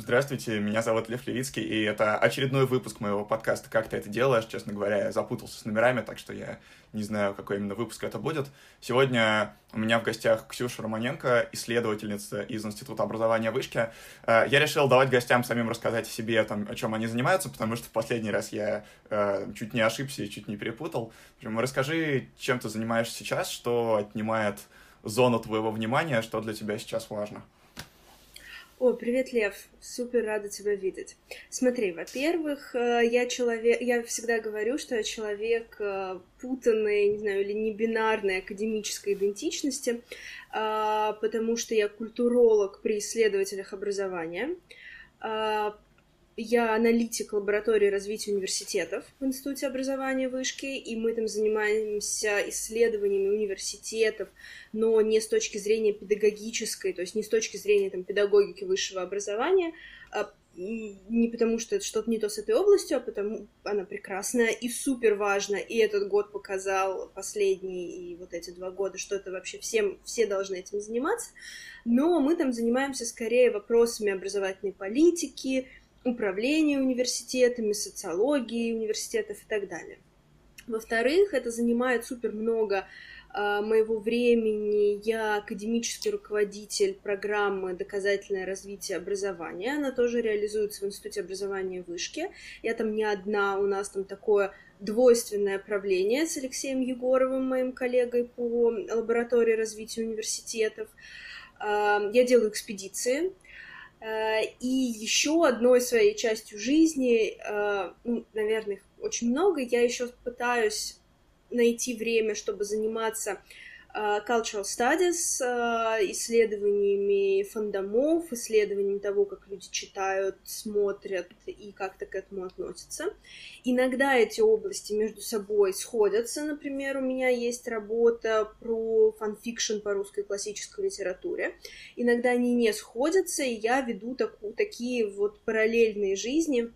Здравствуйте, меня зовут Лев Левицкий, и это очередной выпуск моего подкаста «Как ты это делаешь?». Честно говоря, я запутался с номерами, так что я не знаю, какой именно выпуск это будет. Сегодня у меня в гостях Ксюша Романенко, исследовательница из Института образования Вышки. Э, я решил давать гостям самим рассказать о себе, там, о чем они занимаются, потому что в последний раз я э, чуть не ошибся и чуть не перепутал. Расскажи, чем ты занимаешься сейчас, что отнимает зону твоего внимания, что для тебя сейчас важно. О, привет, Лев. Супер рада тебя видеть. Смотри, во-первых, э, я человек, я всегда говорю, что я человек э, путанной, не знаю, или не бинарной академической идентичности, э, потому что я культуролог при исследователях образования, я аналитик лаборатории развития университетов в Институте образования Вышки, и мы там занимаемся исследованиями университетов, но не с точки зрения педагогической, то есть не с точки зрения там, педагогики высшего образования, а не потому что это что-то не то с этой областью, а потому она прекрасная и супер важна, и этот год показал последний и вот эти два года, что это вообще всем, все должны этим заниматься, но мы там занимаемся скорее вопросами образовательной политики, управления университетами, социологии университетов и так далее. Во-вторых, это занимает супер много э, моего времени. Я академический руководитель программы «Доказательное развитие образования». Она тоже реализуется в Институте образования Вышки. Я там не одна, у нас там такое двойственное правление с Алексеем Егоровым, моим коллегой по лаборатории развития университетов. Э, я делаю экспедиции, и еще одной своей частью жизни, э, ну, наверное, их очень много, я еще пытаюсь найти время, чтобы заниматься Э, cultural studies, э, исследованиями фандомов, исследованиями того, как люди читают, смотрят и как-то к этому относятся. Иногда эти области между собой сходятся. Например, у меня есть работа про фанфикшн по русской классической литературе. Иногда они не сходятся, и я веду таку, такие вот параллельные жизни.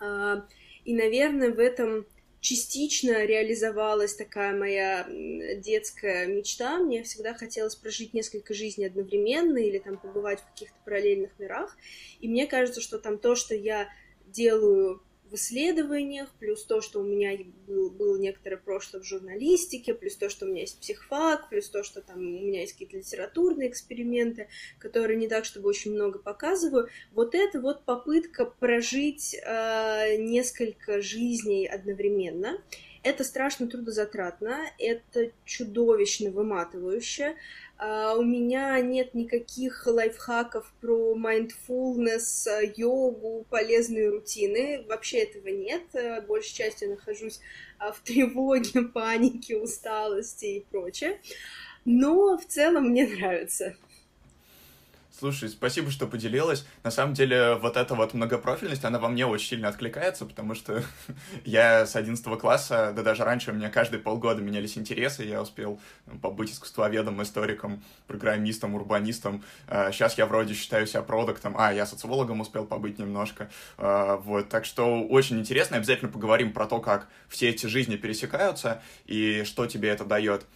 Э, и, наверное, в этом частично реализовалась такая моя детская мечта. Мне всегда хотелось прожить несколько жизней одновременно или там побывать в каких-то параллельных мирах. И мне кажется, что там то, что я делаю в исследованиях, плюс то, что у меня был, было некоторое прошлое в журналистике, плюс то, что у меня есть психфак, плюс то, что там у меня есть какие-то литературные эксперименты, которые не так, чтобы очень много показываю. Вот это вот попытка прожить э, несколько жизней одновременно. Это страшно трудозатратно, это чудовищно выматывающе, у меня нет никаких лайфхаков про mindfulness, йогу, полезные рутины. Вообще этого нет. Большей частью нахожусь uh, в тревоге, панике, усталости и прочее. Но в целом мне нравится. Слушай, спасибо, что поделилась. На самом деле, вот эта вот многопрофильность, она во мне очень сильно откликается, потому что я с 11 класса, да даже раньше у меня каждые полгода менялись интересы, я успел ну, побыть искусствоведом, историком, программистом, урбанистом. Сейчас а, я вроде считаю себя продуктом, а, я социологом успел побыть немножко. А, вот, так что очень интересно, обязательно поговорим про то, как все эти жизни пересекаются и что тебе это дает.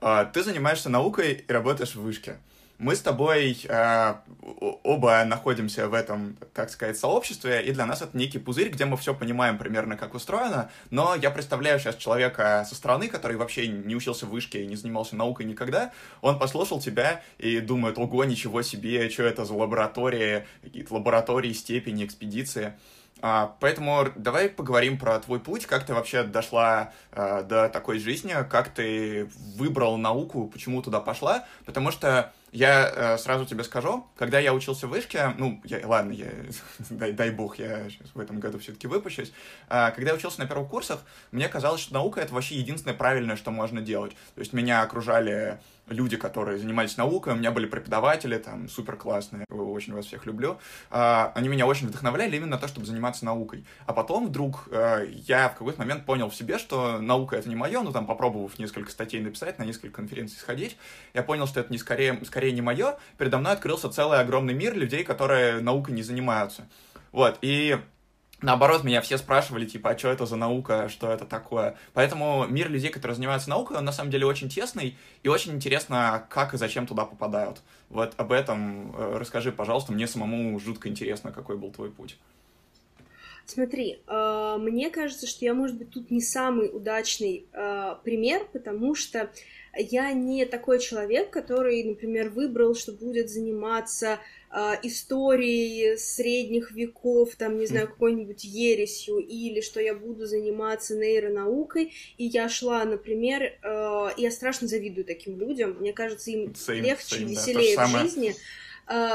А, ты занимаешься наукой и работаешь в вышке мы с тобой э, оба находимся в этом, как сказать, сообществе, и для нас это некий пузырь, где мы все понимаем примерно, как устроено, но я представляю сейчас человека со стороны, который вообще не учился в вышке и не занимался наукой никогда, он послушал тебя и думает, ого, ничего себе, что это за лаборатории, какие-то лаборатории, степени, экспедиции. А, поэтому давай поговорим про твой путь, как ты вообще дошла а, до такой жизни, как ты выбрал науку, почему туда пошла, потому что я э, сразу тебе скажу, когда я учился в вышке, ну, я, ладно, я, дай, дай бог, я сейчас в этом году все-таки выпущусь, э, когда я учился на первых курсах, мне казалось, что наука — это вообще единственное правильное, что можно делать. То есть меня окружали люди, которые занимались наукой, у меня были преподаватели, там, супер классные, очень вас всех люблю, э, они меня очень вдохновляли именно на то, чтобы заниматься наукой. А потом вдруг э, я в какой-то момент понял в себе, что наука — это не мое, ну, там, попробовав несколько статей написать, на несколько конференций сходить, я понял, что это не скорее скорее не мое, передо мной открылся целый огромный мир людей, которые наукой не занимаются. Вот, и Наоборот, меня все спрашивали, типа, а что это за наука, что это такое. Поэтому мир людей, которые занимаются наукой, он на самом деле очень тесный, и очень интересно, как и зачем туда попадают. Вот об этом э, расскажи, пожалуйста, мне самому жутко интересно, какой был твой путь. Смотри, э, мне кажется, что я, может быть, тут не самый удачный э, пример, потому что я не такой человек, который, например, выбрал, что будет заниматься э, историей средних веков, там, не знаю, какой-нибудь ересью, или что я буду заниматься нейронаукой, и я шла, например, э, я страшно завидую таким людям, мне кажется, им same, легче, same, веселее да, в жизни, а,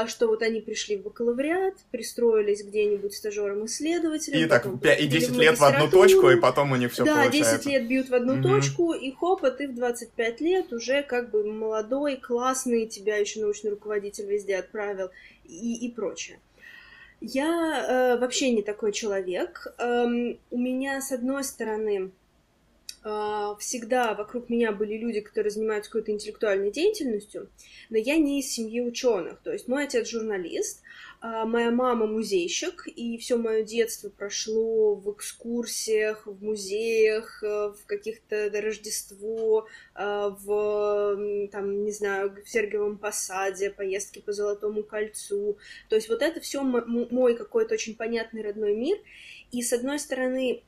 что вот они пришли в бакалавриат, пристроились где-нибудь стажером-исследователем. И так, 5, и 10 лет в одну точку, и потом у них все да, получается. Да, 10 лет бьют в одну mm-hmm. точку, и хоп, а ты в 25 лет уже как бы молодой, классный, тебя еще научный руководитель везде отправил и, и прочее. Я э, вообще не такой человек. Эм, у меня, с одной стороны, а, всегда вокруг меня были люди, которые занимаются какой-то интеллектуальной деятельностью, но я не из семьи ученых. То есть мой отец журналист, а, моя мама музейщик, и все мое детство прошло в экскурсиях, в музеях, э, в каких-то Рождество, э, в, там, не знаю, в Сергиевом Посаде, поездки по Золотому кольцу. То есть вот это все мой какой-то очень понятный родной мир. И с одной стороны,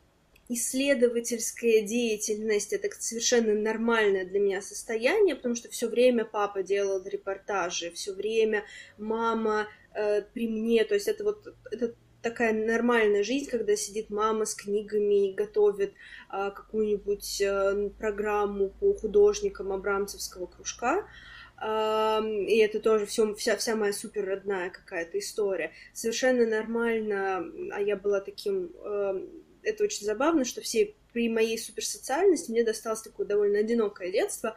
исследовательская деятельность это совершенно нормальное для меня состояние, потому что все время папа делал репортажи, все время мама э, при мне, то есть это вот это такая нормальная жизнь, когда сидит мама с книгами и готовит э, какую-нибудь э, программу по художникам Абрамцевского кружка. И это тоже все, вся, вся моя супер родная какая-то история. Совершенно нормально, а я была таким uh, это очень забавно, что все при моей суперсоциальности мне досталось такое довольно одинокое детство,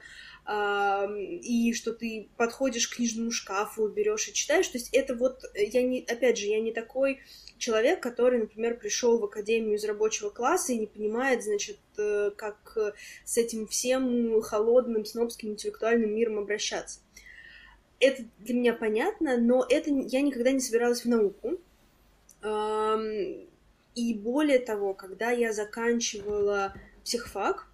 и что ты подходишь к книжному шкафу, берешь и читаешь. То есть это вот, я не, опять же, я не такой человек, который, например, пришел в академию из рабочего класса и не понимает, значит, э, как с этим всем холодным, снобским, интеллектуальным миром обращаться. Это для меня понятно, но это я никогда не собиралась в науку. И более того, когда я заканчивала психфак,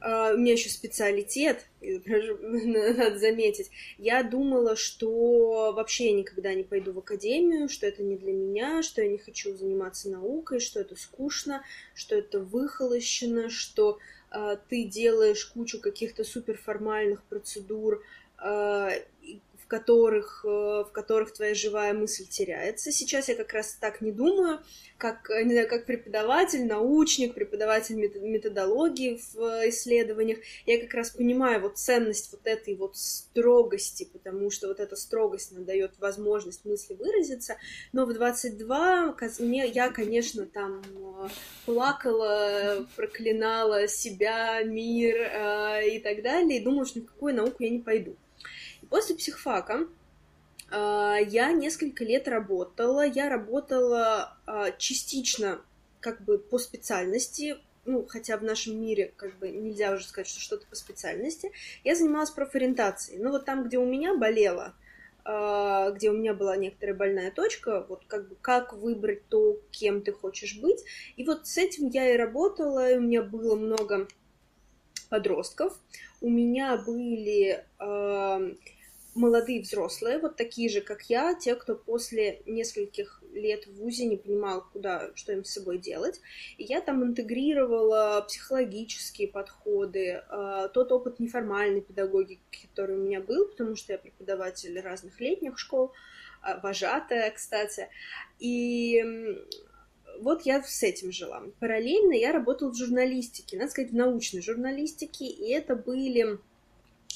Uh, у меня еще специалитет, надо заметить. Я думала, что вообще я никогда не пойду в академию, что это не для меня, что я не хочу заниматься наукой, что это скучно, что это выхолощено, что uh, ты делаешь кучу каких-то суперформальных процедур, uh, в которых, э, в которых твоя живая мысль теряется. Сейчас я как раз так не думаю, как, не знаю, как преподаватель, научник, преподаватель методологии в исследованиях. Я как раз понимаю вот ценность вот этой вот строгости, потому что вот эта строгость нам дает возможность мысли выразиться. Но в 22 мне, я, конечно, там э, плакала, проклинала себя, мир э, и так далее, и думала, что ни в какую науку я не пойду. После психфака а, я несколько лет работала. Я работала а, частично как бы по специальности, ну, хотя в нашем мире как бы нельзя уже сказать, что что-то по специальности. Я занималась профориентацией. Ну, вот там, где у меня болело, а, где у меня была некоторая больная точка, вот как бы как выбрать то, кем ты хочешь быть. И вот с этим я и работала, и у меня было много подростков. У меня были молодые взрослые, вот такие же, как я, те, кто после нескольких лет в ВУЗе не понимал, куда, что им с собой делать. И я там интегрировала психологические подходы, э, тот опыт неформальной педагогики, который у меня был, потому что я преподаватель разных летних школ, э, вожатая, кстати. И вот я с этим жила. Параллельно я работала в журналистике, надо сказать, в научной журналистике, и это были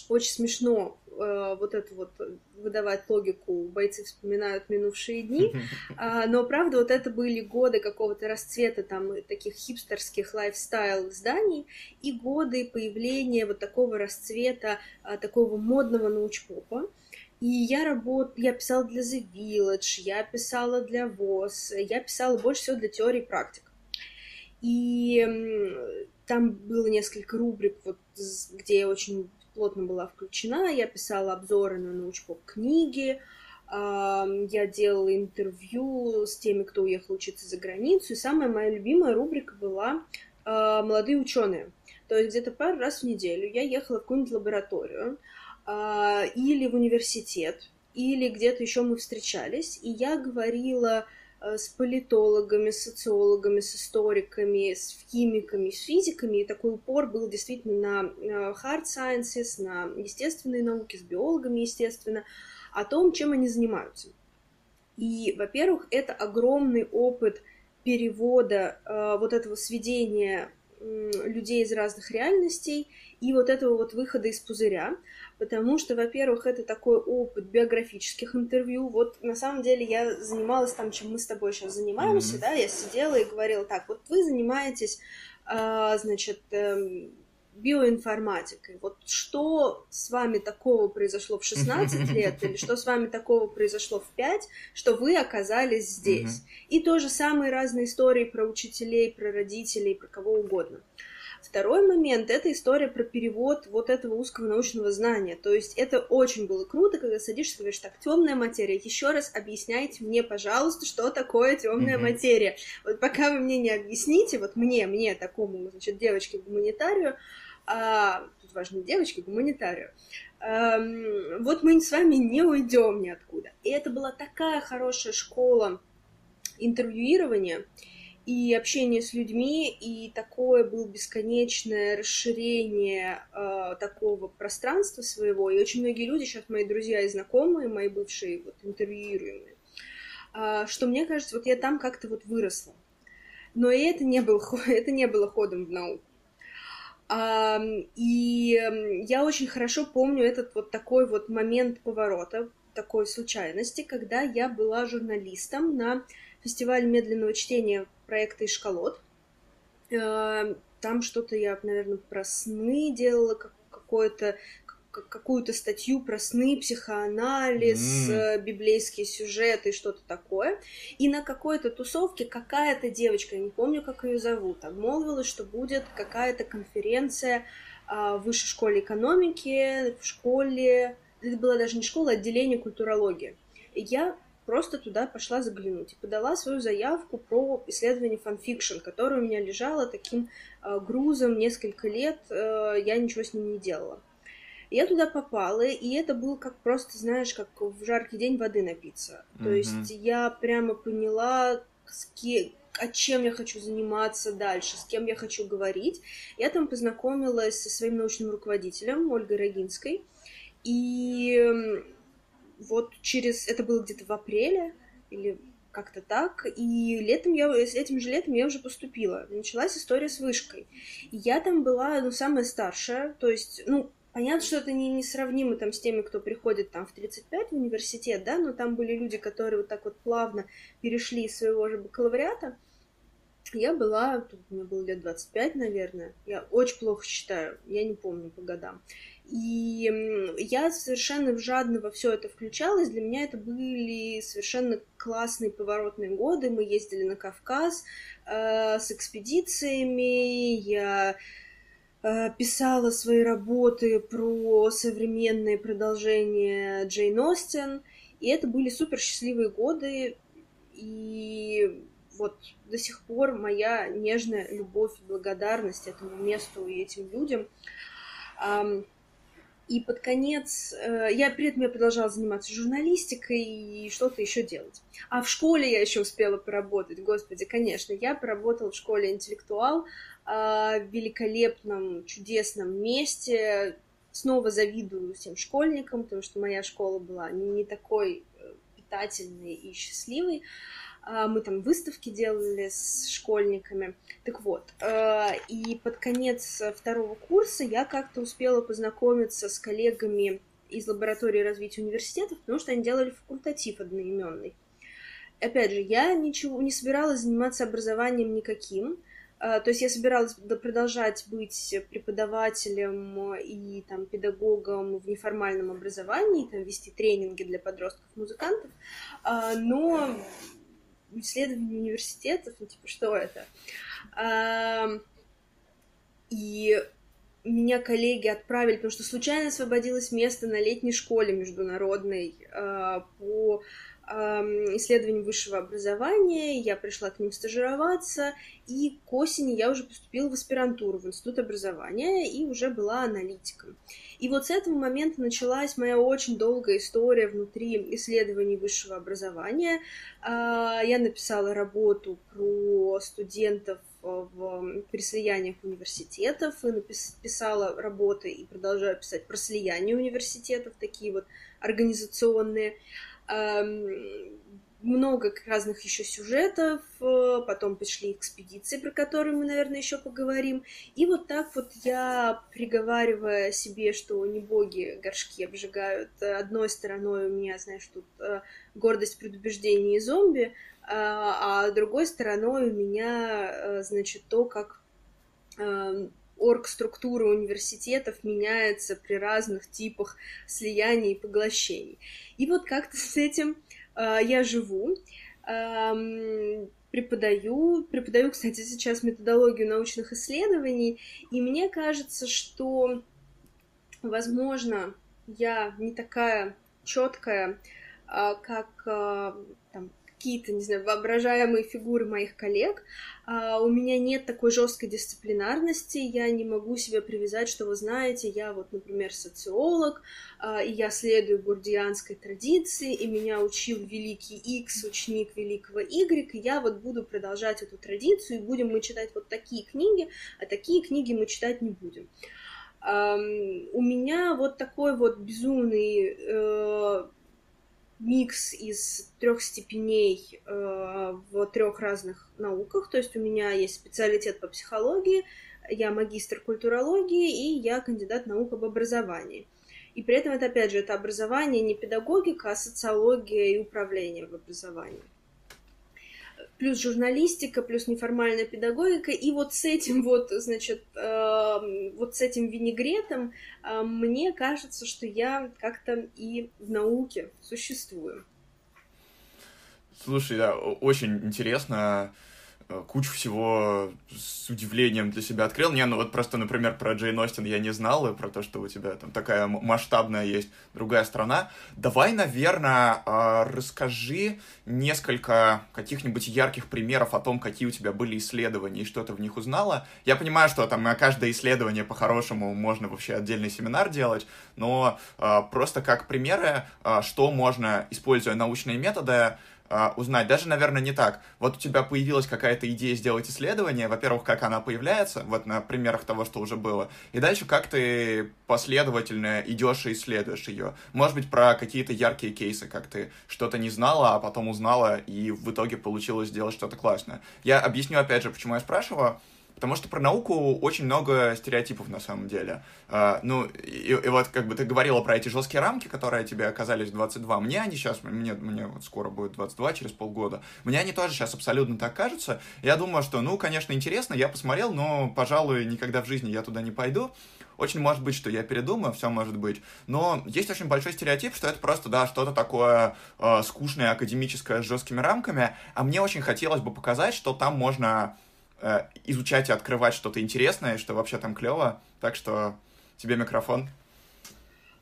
очень смешно э, вот это вот выдавать логику, бойцы вспоминают минувшие дни, э, но правда вот это были годы какого-то расцвета там таких хипстерских лайфстайл изданий и годы появления вот такого расцвета э, такого модного научпопа. И я работ... я писала для The Village, я писала для ВОЗ, я писала больше всего для теории и практик. И там было несколько рубрик, вот, где я очень плотно была включена. Я писала обзоры на научпоп книги, я делала интервью с теми, кто уехал учиться за границу, и самая моя любимая рубрика была «Молодые ученые». То есть где-то пару раз в неделю я ехала в какую-нибудь лабораторию или в университет, или где-то еще мы встречались, и я говорила с политологами, с социологами, с историками, с химиками, с физиками, и такой упор был действительно на э, hard sciences, на естественные науки, с биологами, естественно, о том, чем они занимаются. И, во-первых, это огромный опыт перевода э, вот этого сведения э, людей из разных реальностей и вот этого вот выхода из пузыря, потому что, во-первых, это такой опыт биографических интервью. Вот на самом деле я занималась там, чем мы с тобой сейчас занимаемся, mm-hmm. да, я сидела и говорила так, вот вы занимаетесь, э, значит, э, биоинформатикой. Вот что с вами такого произошло в 16 лет, или что с вами такого произошло в 5, что вы оказались здесь. Mm-hmm. И тоже самые разные истории про учителей, про родителей, про кого угодно. Второй момент — это история про перевод вот этого узкого научного знания. То есть это очень было круто, когда садишься и говоришь, так, темная материя, еще раз объясняйте мне, пожалуйста, что такое темная mm-hmm. материя. Вот пока вы мне не объясните, вот мне, мне, такому, значит, девочке-гуманитарию, а, тут важно девочке, гуманитарию, эм, вот мы с вами не уйдем ниоткуда. И это была такая хорошая школа интервьюирования, и общение с людьми, и такое было бесконечное расширение э, такого пространства своего. И очень многие люди, сейчас мои друзья и знакомые, мои бывшие вот, интервьюируемые, э, что мне кажется, вот я там как-то вот выросла. Но и это не было, это не было ходом в науку. И я очень хорошо помню этот вот такой вот момент поворота, такой случайности, когда я была журналистом на фестивале медленного чтения проекта «Ишколот». Э, там что-то я, наверное, про сны делала, какое-то какую-то статью про сны, психоанализ, mm. библейские сюжеты и что-то такое. И на какой-то тусовке какая-то девочка, я не помню, как ее зовут, обмолвилась, что будет какая-то конференция а, в высшей школе экономики, в школе, это была даже не школа, а отделение культурологии. И я просто туда пошла заглянуть и подала свою заявку про исследование фанфикшн, которое у меня лежало таким э, грузом несколько лет, э, я ничего с ним не делала. Я туда попала, и это было как просто, знаешь, как в жаркий день воды напиться. Mm-hmm. То есть я прямо поняла, с кем, о чем я хочу заниматься дальше, с кем я хочу говорить. Я там познакомилась со своим научным руководителем Ольгой Рогинской, и вот через... Это было где-то в апреле или как-то так. И летом я, этим же летом я уже поступила. Началась история с вышкой. И я там была, ну, самая старшая. То есть, ну, понятно, что это не, не сравнимо там с теми, кто приходит там в 35 в университет, да, но там были люди, которые вот так вот плавно перешли из своего же бакалавриата. Я была, тут мне было лет 25, наверное. Я очень плохо считаю, я не помню по годам. И я совершенно жадно во все это включалась. Для меня это были совершенно классные поворотные годы. Мы ездили на Кавказ э, с экспедициями. Я э, писала свои работы про современные продолжения Джейн Остин. И это были супер счастливые годы. И вот до сих пор моя нежная любовь и благодарность этому месту и этим людям. И под конец э, я при этом я продолжала заниматься журналистикой и что-то еще делать. А в школе я еще успела поработать, господи, конечно, я поработала в школе интеллектуал а, в великолепном, чудесном месте. Снова завидую всем школьникам, потому что моя школа была не такой э, питательной и счастливой. А, мы там выставки делали с школьниками. Так вот, а, и под конец второго курса я как-то успела познакомиться с коллегами из лаборатории развития университетов, потому что они делали факультатив одноименный. Опять же, я ничего не собиралась заниматься образованием никаким, а, то есть я собиралась продолжать быть преподавателем и там, педагогом в неформальном образовании, там, вести тренинги для подростков-музыкантов, но исследование университетов, ну, типа, что это? А, и меня коллеги отправили, потому что случайно освободилось место на летней школе международной э, по исследованием высшего образования, я пришла к ним стажироваться, и к осени я уже поступила в аспирантуру в Институт образования и уже была аналитиком. И вот с этого момента началась моя очень долгая история внутри исследований высшего образования. А, я написала работу про студентов в, при слияниях университетов, и написала работы и продолжаю писать про слияние университетов, такие вот организационные много разных еще сюжетов, э, потом пришли экспедиции, про которые мы, наверное, еще поговорим. И вот так вот я, приговаривая себе, что не боги горшки обжигают, одной стороной у меня, знаешь, тут э, гордость, предубеждение и зомби, а, другой стороной у меня, э, значит, то, как оргструктура университетов меняется при разных типах слияний и поглощений. И вот как-то с этим э, я живу, э, преподаю, преподаю, кстати, сейчас методологию научных исследований, и мне кажется, что, возможно, я не такая четкая, э, как э, там, какие-то, не знаю, воображаемые фигуры моих коллег. А, у меня нет такой жесткой дисциплинарности, я не могу себя привязать, что вы знаете, я вот, например, социолог, а, и я следую бурдианской традиции, и меня учил великий X, ученик великого Y, и я вот буду продолжать эту традицию, и будем мы читать вот такие книги, а такие книги мы читать не будем. У меня вот такой вот безумный uh, микс из трех степеней э, в трех разных науках. То есть у меня есть специалитет по психологии, я магистр культурологии и я кандидат наук об образовании. И при этом это, опять же, это образование не педагогика, а социология и управление в образовании плюс журналистика, плюс неформальная педагогика, и вот с этим вот, значит, э, вот с этим винегретом э, мне кажется, что я как-то и в науке существую. Слушай, да, очень интересно. Э, кучу всего с удивлением для себя открыл. Не, ну вот просто, например, про Джейн Остин я не знал, и про то, что у тебя там такая масштабная есть другая страна. Давай, наверное, а, расскажи несколько каких-нибудь ярких примеров о том, какие у тебя были исследования и что ты в них узнала. Я понимаю, что там на каждое исследование по-хорошему можно вообще отдельный семинар делать, но а, просто как примеры, а, что можно, используя научные методы, а, узнать. Даже, наверное, не так. Вот у тебя появилась какая-то идея сделать исследование. Во-первых, как она появляется, вот на примерах того, что уже было. И дальше, как ты последовательно идешь и исследуешь ее. Может быть, про какие-то яркие кейсы, как ты что-то не знала, а потом узнала, и в итоге получилось сделать что-то классное. Я объясню, опять же, почему я спрашиваю. Потому что про науку очень много стереотипов на самом деле. Uh, ну, и, и вот как бы ты говорила про эти жесткие рамки, которые тебе оказались в 22. Мне они сейчас, мне, мне вот скоро будет 22, через полгода. Мне они тоже сейчас абсолютно так кажутся. Я думаю, что, ну, конечно, интересно, я посмотрел, но, пожалуй, никогда в жизни я туда не пойду. Очень может быть, что я передумаю, все может быть. Но есть очень большой стереотип, что это просто, да, что-то такое э, скучное, академическое, с жесткими рамками. А мне очень хотелось бы показать, что там можно Э, изучать и открывать что-то интересное, что вообще там клево. Так что тебе микрофон.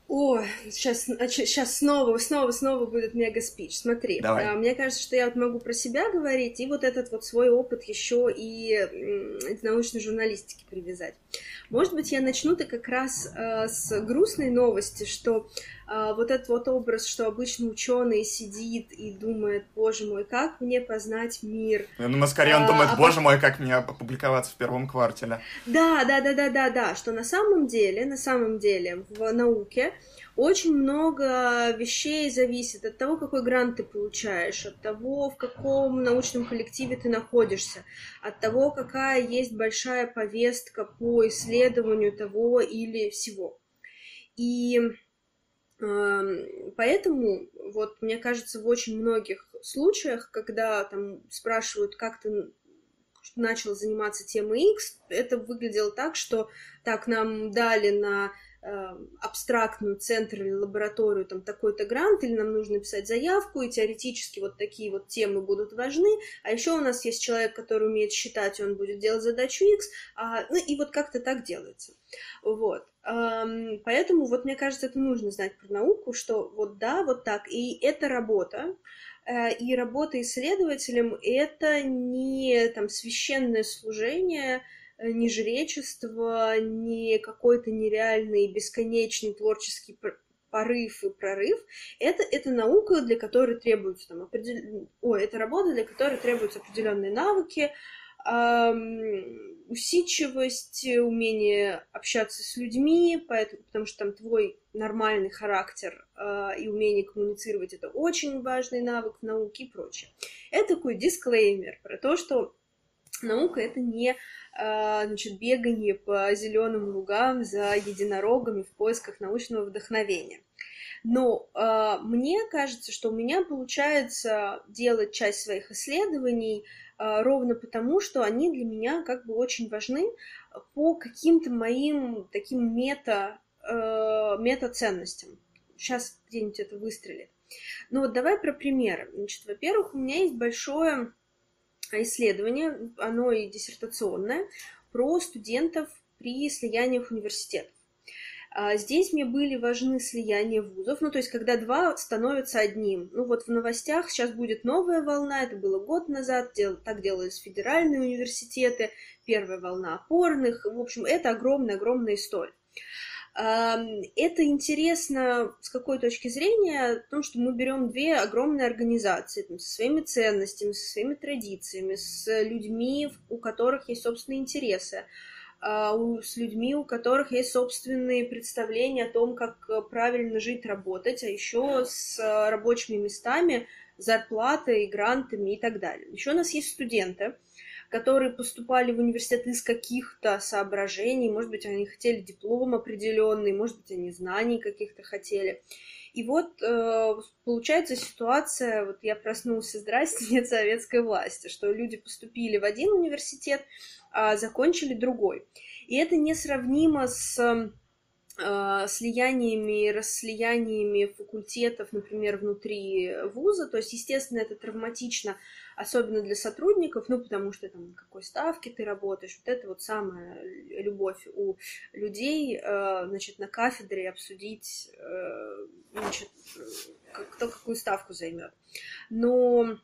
О, сейчас, сейчас снова, снова, снова будет мега-спич. Смотри, Давай. А, мне кажется, что я вот могу про себя говорить и вот этот вот свой опыт еще и к научной журналистике привязать. Может быть, я начну-то как раз э, с грустной новости, что э, вот этот вот образ, что обычно ученый сидит и думает, боже мой, как мне познать мир. Ну, ну скорее он а, думает, а боже мой, как мне опубликоваться в первом квартале. Да, да, да, да, да, да, что на самом деле, на самом деле в науке очень много вещей зависит от того, какой грант ты получаешь, от того, в каком научном коллективе ты находишься, от того, какая есть большая повестка по исследованию того или всего. И поэтому, вот, мне кажется, в очень многих случаях, когда там спрашивают, как ты начал заниматься темой X, это выглядело так, что так, нам дали на абстрактную центр или лабораторию, там такой-то грант, или нам нужно писать заявку, и теоретически вот такие вот темы будут важны, а еще у нас есть человек, который умеет считать, и он будет делать задачу X, а, ну и вот как-то так делается. Вот. Поэтому вот мне кажется, это нужно знать про науку, что вот да, вот так, и это работа, э, и работа исследователем — это не там священное служение, ни жречество, ни какой-то нереальный бесконечный творческий порыв и прорыв, это, это наука, для которой требуются там определ... Ой, это работа, для которой требуются определенные навыки, эм, усидчивость, умение общаться с людьми, поэтому, потому что там твой нормальный характер э, и умение коммуницировать это очень важный навык в науке и прочее. Это такой дисклеймер про то, что наука это не значит, бегание по зеленым лугам за единорогами в поисках научного вдохновения. Но э, мне кажется, что у меня получается делать часть своих исследований э, ровно потому, что они для меня как бы очень важны по каким-то моим таким мета, э, мета-ценностям. Сейчас где-нибудь это выстрелит. Ну вот давай про примеры. Значит, во-первых, у меня есть большое исследование, оно и диссертационное, про студентов при слияниях университетов. А, здесь мне были важны слияния вузов, ну, то есть, когда два становятся одним. Ну, вот в новостях сейчас будет новая волна, это было год назад, дел, так делались федеральные университеты, первая волна опорных, в общем, это огромная-огромная история. Это интересно с какой точки зрения? Потому что мы берем две огромные организации там, со своими ценностями, со своими традициями, с людьми, у которых есть собственные интересы, а, с людьми, у которых есть собственные представления о том, как правильно жить, работать, а еще с рабочими местами, зарплатой, грантами и так далее. Еще у нас есть студенты, которые поступали в университет из каких-то соображений, может быть, они хотели диплом определенный, может быть, они знаний каких-то хотели. И вот э, получается ситуация, вот я проснулся, здрасте, нет советской власти, что люди поступили в один университет, а закончили другой. И это несравнимо с э, слияниями, расслияниями факультетов, например, внутри вуза. То есть, естественно, это травматично особенно для сотрудников, ну, потому что там на какой ставке ты работаешь, вот это вот самая любовь у людей, э, значит, на кафедре обсудить, э, значит, кто какую ставку займет. Но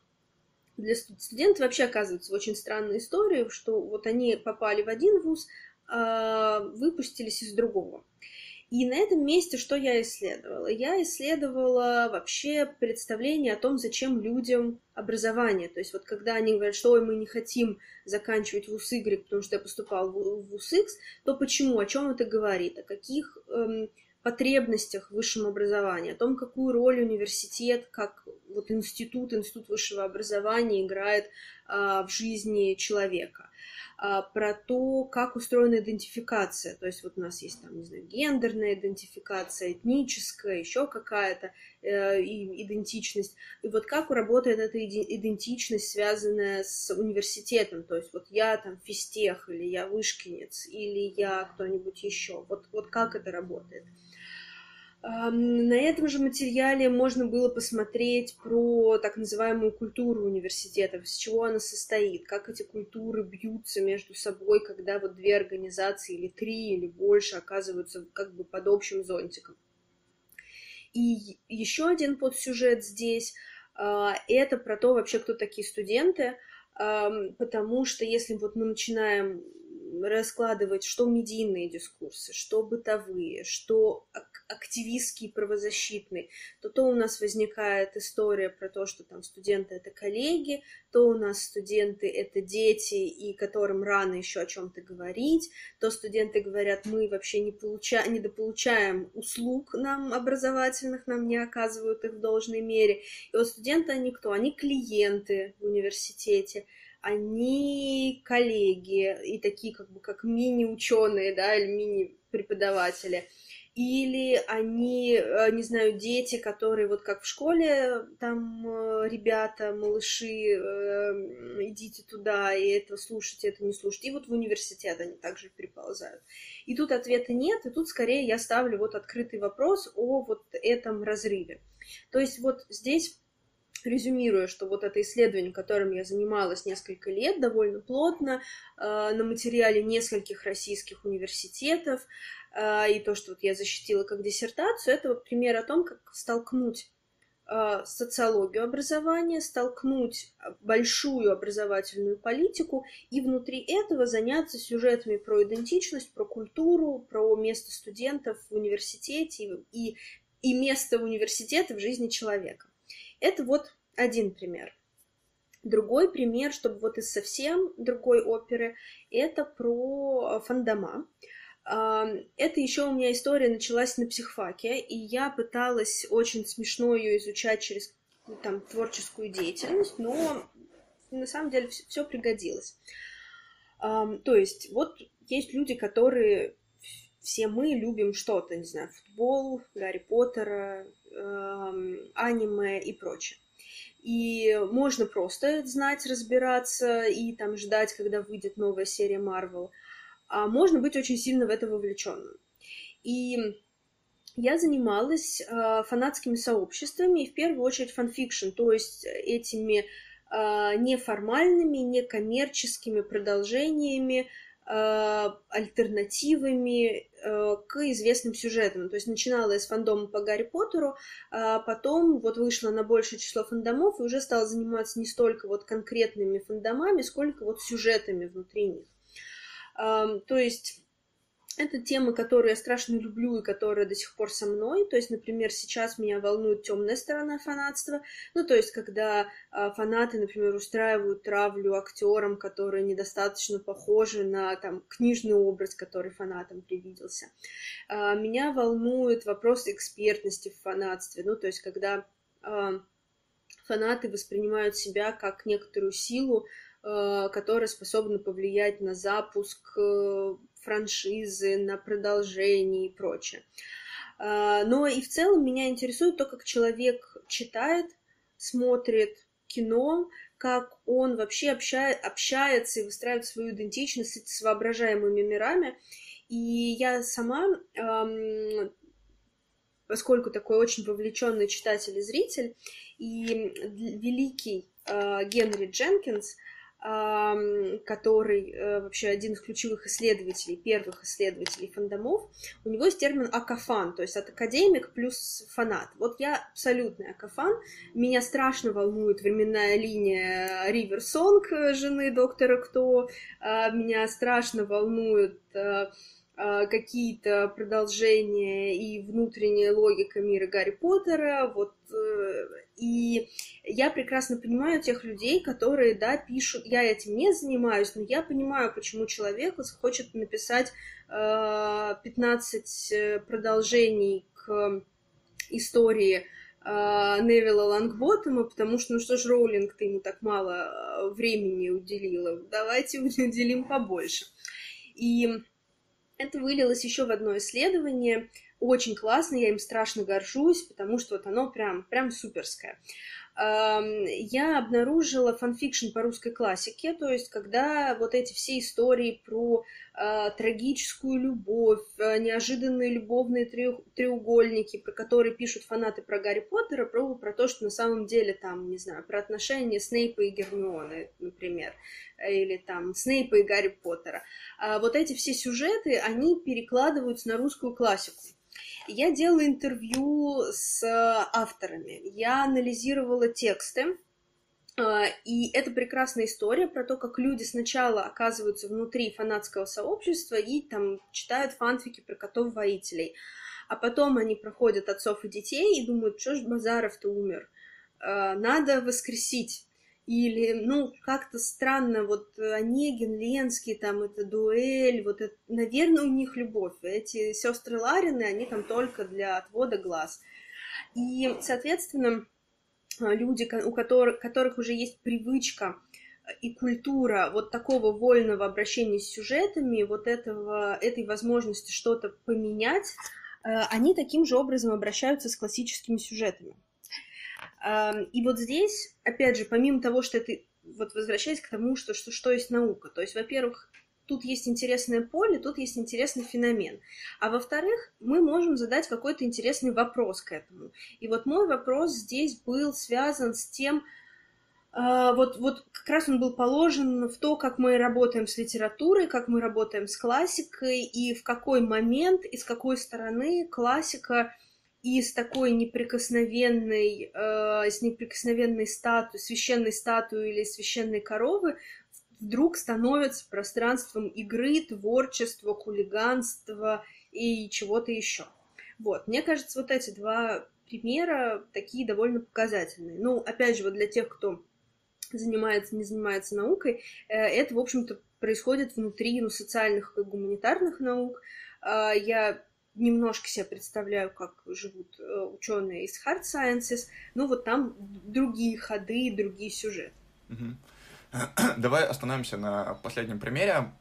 для студентов вообще оказывается очень странная история, что вот они попали в один вуз, выпустились из другого. И на этом месте что я исследовала? Я исследовала вообще представление о том, зачем людям образование. То есть вот когда они говорят, что Ой, мы не хотим заканчивать вуз Y, потому что я поступал в вуз X, то почему? О чем это говорит? О каких эм, потребностях в высшем образовании, о том, какую роль университет, как вот институт, институт высшего образования играет э, в жизни человека. А, про то, как устроена идентификация. То есть вот у нас есть там, не знаю, гендерная идентификация, этническая, еще какая-то э, идентичность. И вот как работает эта идентичность, связанная с университетом. То есть вот я там физтех, или я вышкинец, или я кто-нибудь еще. Вот, вот как это работает. На этом же материале можно было посмотреть про так называемую культуру университетов, из чего она состоит, как эти культуры бьются между собой, когда вот две организации или три или больше оказываются как бы под общим зонтиком. И еще один подсюжет здесь а, это про то вообще, кто такие студенты, потому что если вот мы начинаем раскладывать, что медийные дискурсы, что бытовые, что активистские, правозащитные, то то у нас возникает история про то, что там студенты это коллеги, то у нас студенты это дети, и которым рано еще о чем-то говорить, то студенты говорят, мы вообще не, получа... не дополучаем услуг нам образовательных, нам не оказывают их в должной мере. И вот студенты, они кто? Они клиенты в университете, они коллеги и такие как бы как мини-ученые, да, или мини-преподаватели. или они, э, не знаю, дети, которые вот как в школе, там э, ребята, малыши, э, идите туда, и это слушайте, это не слушайте. И вот в университет они также переползают. И тут ответа нет, и тут скорее я ставлю вот открытый вопрос о вот этом разрыве. То есть вот здесь резюмируя, что вот это исследование, которым я занималась несколько лет, довольно плотно, э, на материале нескольких российских университетов, э, и то, что вот я защитила как диссертацию, это вот пример о том, как столкнуть э, социологию образования, столкнуть большую образовательную политику и внутри этого заняться сюжетами про идентичность, про культуру, про место студентов в университете и, и место университета в жизни человека. Это вот один пример. Другой пример, чтобы вот из совсем другой оперы, это про фандома. Это еще у меня история началась на психфаке, и я пыталась очень смешно ее изучать через там, творческую деятельность, но на самом деле все пригодилось. То есть, вот есть люди, которые все мы любим что-то, не знаю, футбол, Гарри Поттера, аниме и прочее. И можно просто знать, разбираться и там ждать, когда выйдет новая серия Марвел. А можно быть очень сильно в это вовлеченным. И я занималась э, фанатскими сообществами, и в первую очередь фанфикшн, то есть этими э, неформальными, некоммерческими продолжениями Э, альтернативами к известным сюжетам. То есть начинала с фандома по Гарри Поттеру, а потом вот вышла на большее число фандомов и уже стала заниматься не столько вот конкретными фандомами, сколько вот сюжетами внутри них. То есть это темы, которые я страшно люблю и которые до сих пор со мной. То есть, например, сейчас меня волнует темная сторона фанатства. Ну, то есть, когда э, фанаты, например, устраивают травлю актерам, которые недостаточно похожи на там, книжный образ, который фанатам привиделся. Э, меня волнует вопрос экспертности в фанатстве. Ну, то есть, когда э, фанаты воспринимают себя как некоторую силу, которая способна повлиять на запуск франшизы, на продолжение и прочее. А, но и в целом меня интересует то, как человек читает, смотрит кино, как он вообще общает, общается и выстраивает свою идентичность с воображаемыми мирами. И я сама, поскольку такой очень вовлеченный читатель и зритель, и великий а, Генри Дженкинс – который э, вообще один из ключевых исследователей, первых исследователей фандомов, у него есть термин акафан, то есть от академик плюс фанат. Вот я абсолютный акафан, меня страшно волнует временная линия Ривер Сонг э, жены доктора Кто, а, меня страшно волнует э, а, какие-то продолжения и внутренняя логика мира Гарри Поттера, вот, э, и я прекрасно понимаю тех людей, которые, да, пишут, я этим не занимаюсь, но я понимаю, почему человек хочет написать 15 э, продолжений к истории э, Невилла Лангботтома, потому что, ну что ж, Роулинг, ты ему так мало времени уделила, давайте уделим побольше. И это вылилось еще в одно исследование, очень классно, я им страшно горжусь, потому что вот оно прям, прям суперское. Я обнаружила фанфикшн по русской классике, то есть когда вот эти все истории про э, трагическую любовь, э, неожиданные любовные треугольники, про которые пишут фанаты про Гарри Поттера, про, про то, что на самом деле там, не знаю, про отношения Снейпа и Гермионы, например, или там Снейпа и Гарри Поттера. А вот эти все сюжеты, они перекладываются на русскую классику. Я делала интервью с авторами, я анализировала тексты, а, и это прекрасная история про то, как люди сначала оказываются внутри фанатского сообщества и там читают фанфики про котов-воителей. А потом они проходят отцов и детей и думают, что ж Базаров-то умер. А, надо воскресить или, ну, как-то странно, вот Онегин, Ленский, там, это дуэль, вот это, наверное, у них любовь. Эти сестры Ларины, они там только для отвода глаз. И, соответственно, люди, у которых, которых уже есть привычка и культура вот такого вольного обращения с сюжетами, вот этого, этой возможности что-то поменять, они таким же образом обращаются с классическими сюжетами. И вот здесь, опять же, помимо того, что это вот возвращаясь к тому, что, что, что есть наука. То есть, во-первых, тут есть интересное поле, тут есть интересный феномен. А во-вторых, мы можем задать какой-то интересный вопрос к этому. И вот мой вопрос здесь был связан с тем, Uh, вот, вот как раз он был положен в то, как мы работаем с литературой, как мы работаем с классикой, и в какой момент и с какой стороны классика из такой неприкосновенной, э, с неприкосновенной статуи, священной статуи или священной коровы вдруг становится пространством игры, творчества, хулиганства и чего-то еще. Вот, мне кажется, вот эти два примера такие довольно показательные. Ну, опять же, вот для тех, кто занимается, не занимается наукой, э, это, в общем-то, происходит внутри ну, социальных и гуманитарных наук. Э, я немножко себе представляю, как живут э, ученые из hard sciences, ну вот там другие ходы, другие сюжеты. Давай остановимся на последнем примере.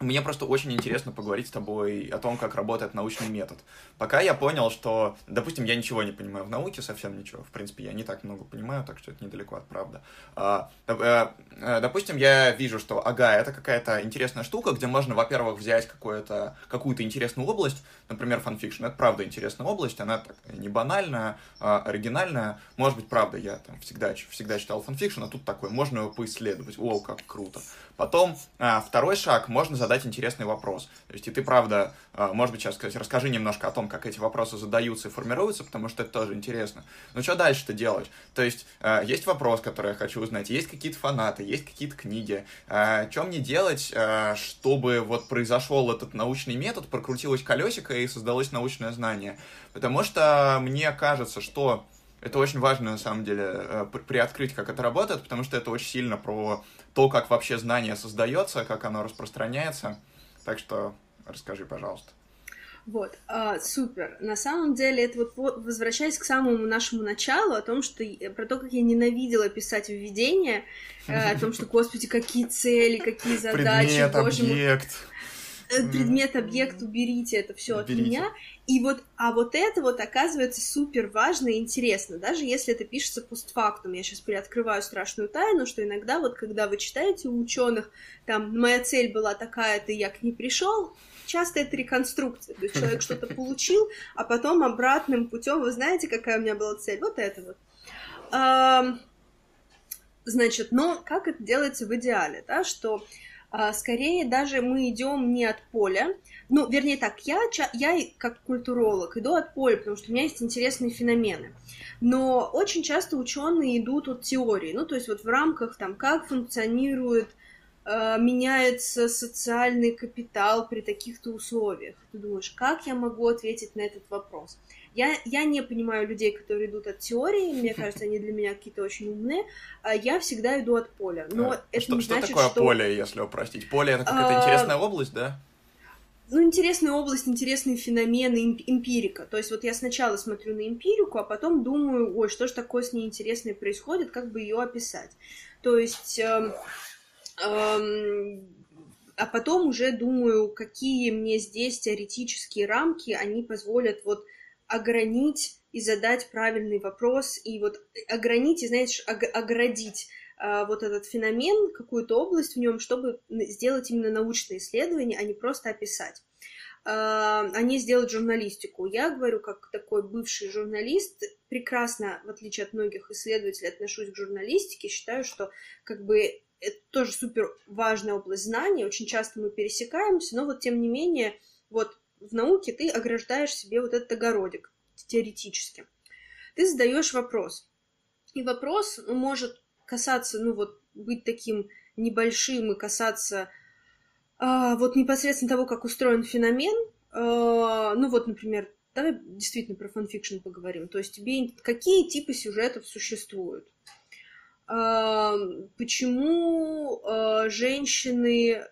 Мне просто очень интересно поговорить с тобой о том, как работает научный метод. Пока я понял, что, допустим, я ничего не понимаю в науке, совсем ничего. В принципе, я не так много понимаю, так что это недалеко от правды. А, э, э, допустим, я вижу, что, ага, это какая-то интересная штука, где можно, во-первых, взять какую-то интересную область, например, фанфикшн. Это правда интересная область, она так, не банальная, а оригинальная. Может быть, правда, я там всегда, всегда читал фанфикшн, а тут такой, можно его поисследовать. О, как круто. Потом а, второй шаг, можно задать интересный вопрос. То есть, и ты, правда, а, может быть, сейчас сказать, расскажи немножко о том, как эти вопросы задаются и формируются, потому что это тоже интересно. Ну, что дальше-то делать? То есть, а, есть вопрос, который я хочу узнать, есть какие-то фанаты, есть какие-то книги. А, что мне делать, чтобы вот произошел этот научный метод, прокрутилось колесико и создалось научное знание? Потому что мне кажется, что это очень важно, на самом деле, приоткрыть, как это работает, потому что это очень сильно про то, как вообще знание создается, как оно распространяется. Так что расскажи, пожалуйста. Вот, а, супер. На самом деле, это вот возвращаясь к самому нашему началу, о том, что про то, как я ненавидела писать введение, э, о том, что, господи, какие цели, какие задачи, Предмет, боже объект. мой. Э, предмет, объект, уберите это все от меня. И вот, а вот это вот оказывается супер важно и интересно, даже если это пишется постфактум. Я сейчас приоткрываю страшную тайну, что иногда вот когда вы читаете у ученых, там, моя цель была такая-то, я к ней пришел, часто это реконструкция. То есть человек что-то получил, а потом обратным путем, вы знаете, какая у меня была цель? Вот это вот. Значит, но как это делается в идеале, да, что скорее даже мы идем не от поля, ну, вернее так, я, я как культуролог иду от поля, потому что у меня есть интересные феномены. Но очень часто ученые идут от теории, ну, то есть вот в рамках там, как функционирует Э, меняется социальный капитал при таких-то условиях. Ты думаешь, как я могу ответить на этот вопрос? Я, я не понимаю людей, которые идут от теории, мне кажется, они для меня какие-то очень умные, а я всегда иду от поля. Но а, это что, не что значит, такое что... поле, если упростить? Поле — это какая-то а... интересная область, да? ну, интересная область, интересные феномены, эмпирика. То есть вот я сначала смотрю на эмпирику, а потом думаю, ой, что же такое с ней интересное происходит, как бы ее описать. То есть э, а потом уже думаю, какие мне здесь теоретические рамки, они позволят вот огранить и задать правильный вопрос, и вот огранить, и, знаешь, оградить а, вот этот феномен, какую-то область в нем, чтобы сделать именно научное исследование, а не просто описать а не сделать журналистику. Я говорю, как такой бывший журналист, прекрасно, в отличие от многих исследователей, отношусь к журналистике, считаю, что как бы это тоже супер важная область знаний, очень часто мы пересекаемся, но вот тем не менее, вот в науке ты ограждаешь себе вот этот огородик теоретически. Ты задаешь вопрос. И вопрос может касаться, ну вот, быть таким небольшим и касаться а, вот непосредственно того, как устроен феномен. А, ну вот, например, давай действительно про фанфикшн поговорим. То есть тебе какие типы сюжетов существуют? почему э, женщины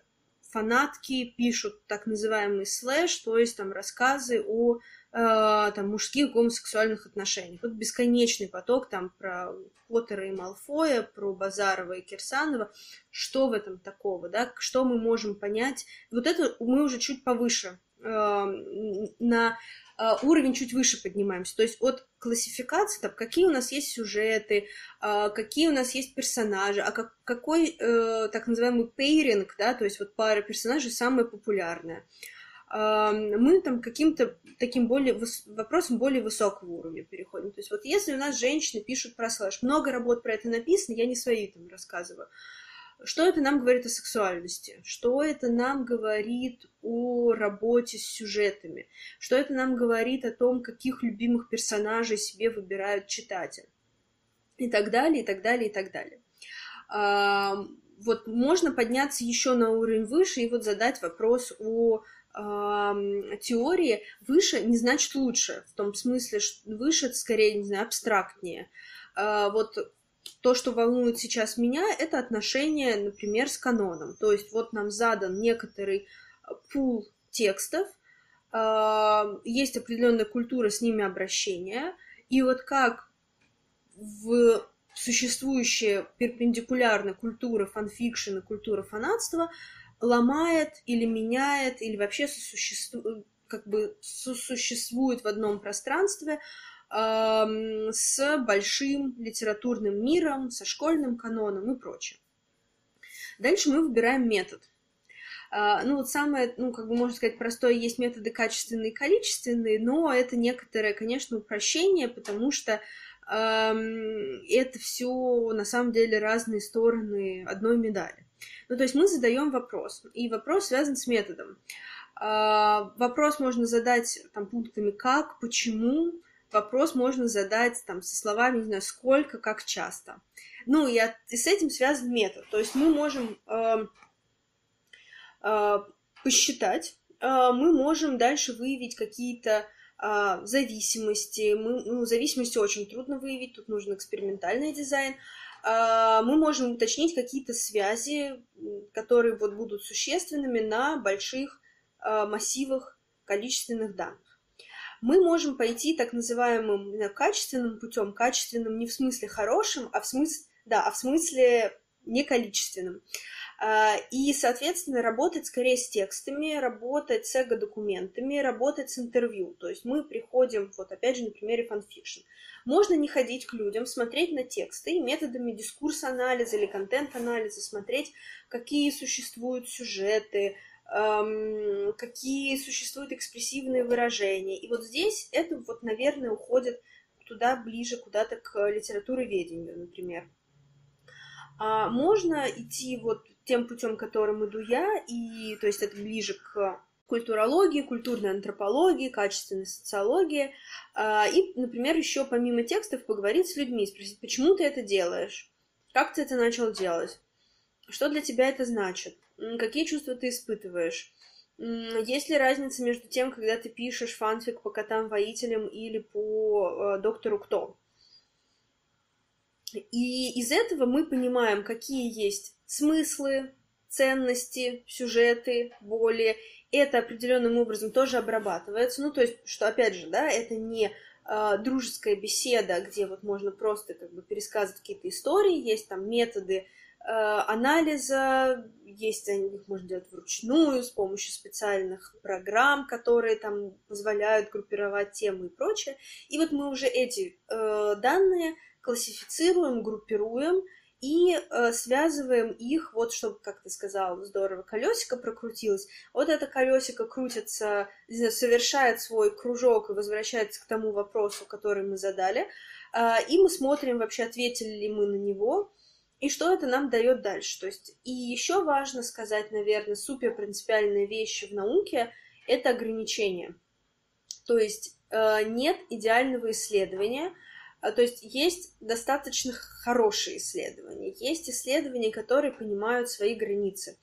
фанатки пишут так называемый слэш, то есть там рассказы о э, там, мужских гомосексуальных отношениях. Вот бесконечный поток там про Поттера и Малфоя, про Базарова и Кирсанова. Что в этом такого, да? Что мы можем понять? Вот это мы уже чуть повыше на уровень чуть выше поднимаемся. То есть от классификации, там, какие у нас есть сюжеты, какие у нас есть персонажи, а как, какой э, так называемый пейринг, да, то есть вот пара персонажей самая популярная мы там каким-то таким более вопросом более высокого уровня переходим. То есть вот если у нас женщины пишут про слэш, много работ про это написано, я не свои там рассказываю. Что это нам говорит о сексуальности? Что это нам говорит о работе с сюжетами? Что это нам говорит о том, каких любимых персонажей себе выбирают читатель? И так далее, и так далее, и так далее. Вот можно подняться еще на уровень выше и вот задать вопрос о теории выше не значит лучше, в том смысле, что выше это скорее, не знаю, абстрактнее. А, вот то, что волнует сейчас меня, это отношение, например, с каноном. То есть вот нам задан некоторый пул текстов, а, есть определенная культура с ними обращения, и вот как в существующая перпендикулярно культура фанфикшена, культура фанатства ломает или меняет, или вообще сосуществует, как бы сосуществует в одном пространстве э, с большим литературным миром, со школьным каноном и прочее. Дальше мы выбираем метод. Uh, ну, вот самое, ну, как бы можно сказать, простое, есть методы качественные и количественные, но это некоторое, конечно, упрощение, потому что это все на самом деле разные стороны одной медали. Ну, то есть мы задаем вопрос, и вопрос связан с методом. А, вопрос можно задать там пунктами как, почему, вопрос можно задать там со словами, не знаю, сколько, как часто. Ну, и, от, и с этим связан метод. То есть мы можем э, э, посчитать, э, мы можем дальше выявить какие-то э, зависимости. Мы, ну, зависимости очень трудно выявить, тут нужен экспериментальный дизайн. А, мы можем уточнить какие-то связи, которые вот будут существенными на больших а, массивах количественных данных. Мы можем пойти так называемым качественным путем, качественным не в смысле хорошим, а в смысле, да, а в смысле неколичественным. А, и, соответственно, работать скорее с текстами, работать с эго-документами, работать с интервью. То есть мы приходим, вот опять же, на примере фанфикшн. Можно не ходить к людям, смотреть на тексты и методами дискурс-анализа или контент-анализа смотреть, какие существуют сюжеты, эм, какие существуют экспрессивные выражения. И вот здесь это вот, наверное, уходит туда ближе, куда-то к литературоведению, например. А можно идти вот тем путем, которым иду я, и то есть это ближе к культурологии, культурной антропологии, качественной социологии. А, и, например, еще помимо текстов поговорить с людьми, спросить, почему ты это делаешь, как ты это начал делать, что для тебя это значит, какие чувства ты испытываешь, есть ли разница между тем, когда ты пишешь фанфик по котам-воителям или по э, доктору Кто? И из этого мы понимаем, какие есть смыслы, ценности, сюжеты, боли. Это определенным образом тоже обрабатывается. Ну, то есть, что, опять же, да, это не э, дружеская беседа, где вот можно просто как бы пересказывать какие-то истории, есть там методы анализа, есть их можно делать вручную с помощью специальных программ, которые там позволяют группировать темы и прочее. И вот мы уже эти э, данные классифицируем, группируем и э, связываем их, вот чтобы, как ты сказал, здорово, колесико прокрутилось. Вот это колесико крутится, знаю, совершает свой кружок и возвращается к тому вопросу, который мы задали. Э, и мы смотрим, вообще ответили ли мы на него, и что это нам дает дальше. То есть, и еще важно сказать, наверное, супер принципиальные вещи в науке — это ограничения. То есть э, нет идеального исследования — а, то есть есть достаточно хорошие исследования, есть исследования, которые понимают свои границы.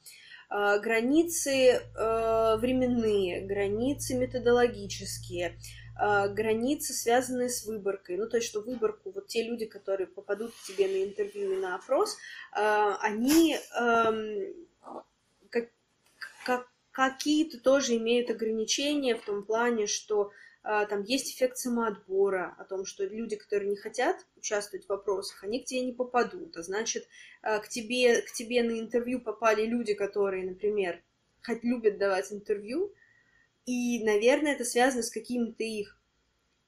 А, границы э, временные, границы методологические, границы, связанные с выборкой. Ну, то есть, что выборку, вот те люди, которые попадут к тебе на интервью и на опрос, они эм, как, как, какие-то тоже имеют ограничения в том плане, что а, там есть эффект самоотбора, о том, что люди, которые не хотят участвовать в вопросах, они к тебе не попадут, а значит, а, к тебе, к тебе на интервью попали люди, которые, например, хоть любят давать интервью, И, наверное, это связано с какими-то их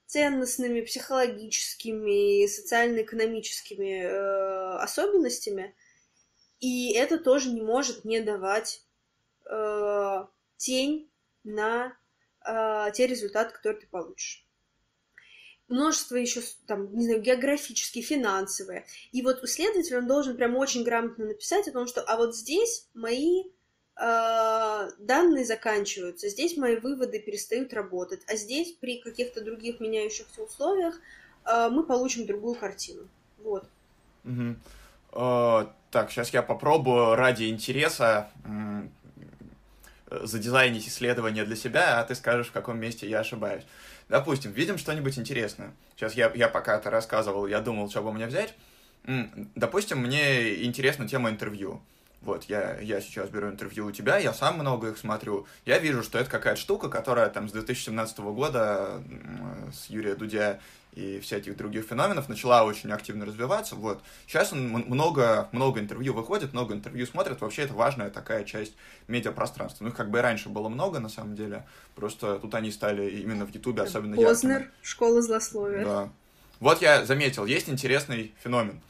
ценностными, психологическими, социально-экономическими э, особенностями. И это тоже не может не давать э, тень на э, те результаты, которые ты получишь. Множество еще, там, не знаю, географические, финансовые. И вот исследователь, он должен прям очень грамотно написать о том, что, а вот здесь мои данные заканчиваются, здесь мои выводы перестают работать, а здесь при каких-то других меняющихся условиях э, мы получим другую картину. Вот. Угу. Uh, так, сейчас я попробую ради интереса задизайнить исследование для себя, а ты скажешь, в каком месте я ошибаюсь. Допустим, видим что-нибудь интересное. Сейчас я, я пока это рассказывал, я думал, что бы мне взять. Допустим, мне интересна тема интервью. Вот, я, я сейчас беру интервью у тебя, я сам много их смотрю. Я вижу, что это какая-то штука, которая там с 2017 года с Юрия Дудя и всяких других феноменов начала очень активно развиваться. Вот. Сейчас он много, много интервью выходит, много интервью смотрит. Вообще это важная такая часть медиапространства. Ну, их как бы и раньше было много, на самом деле. Просто тут они стали именно в Ютубе особенно Познер, яркими. школа злословия. Да. Вот я заметил, есть интересный феномен.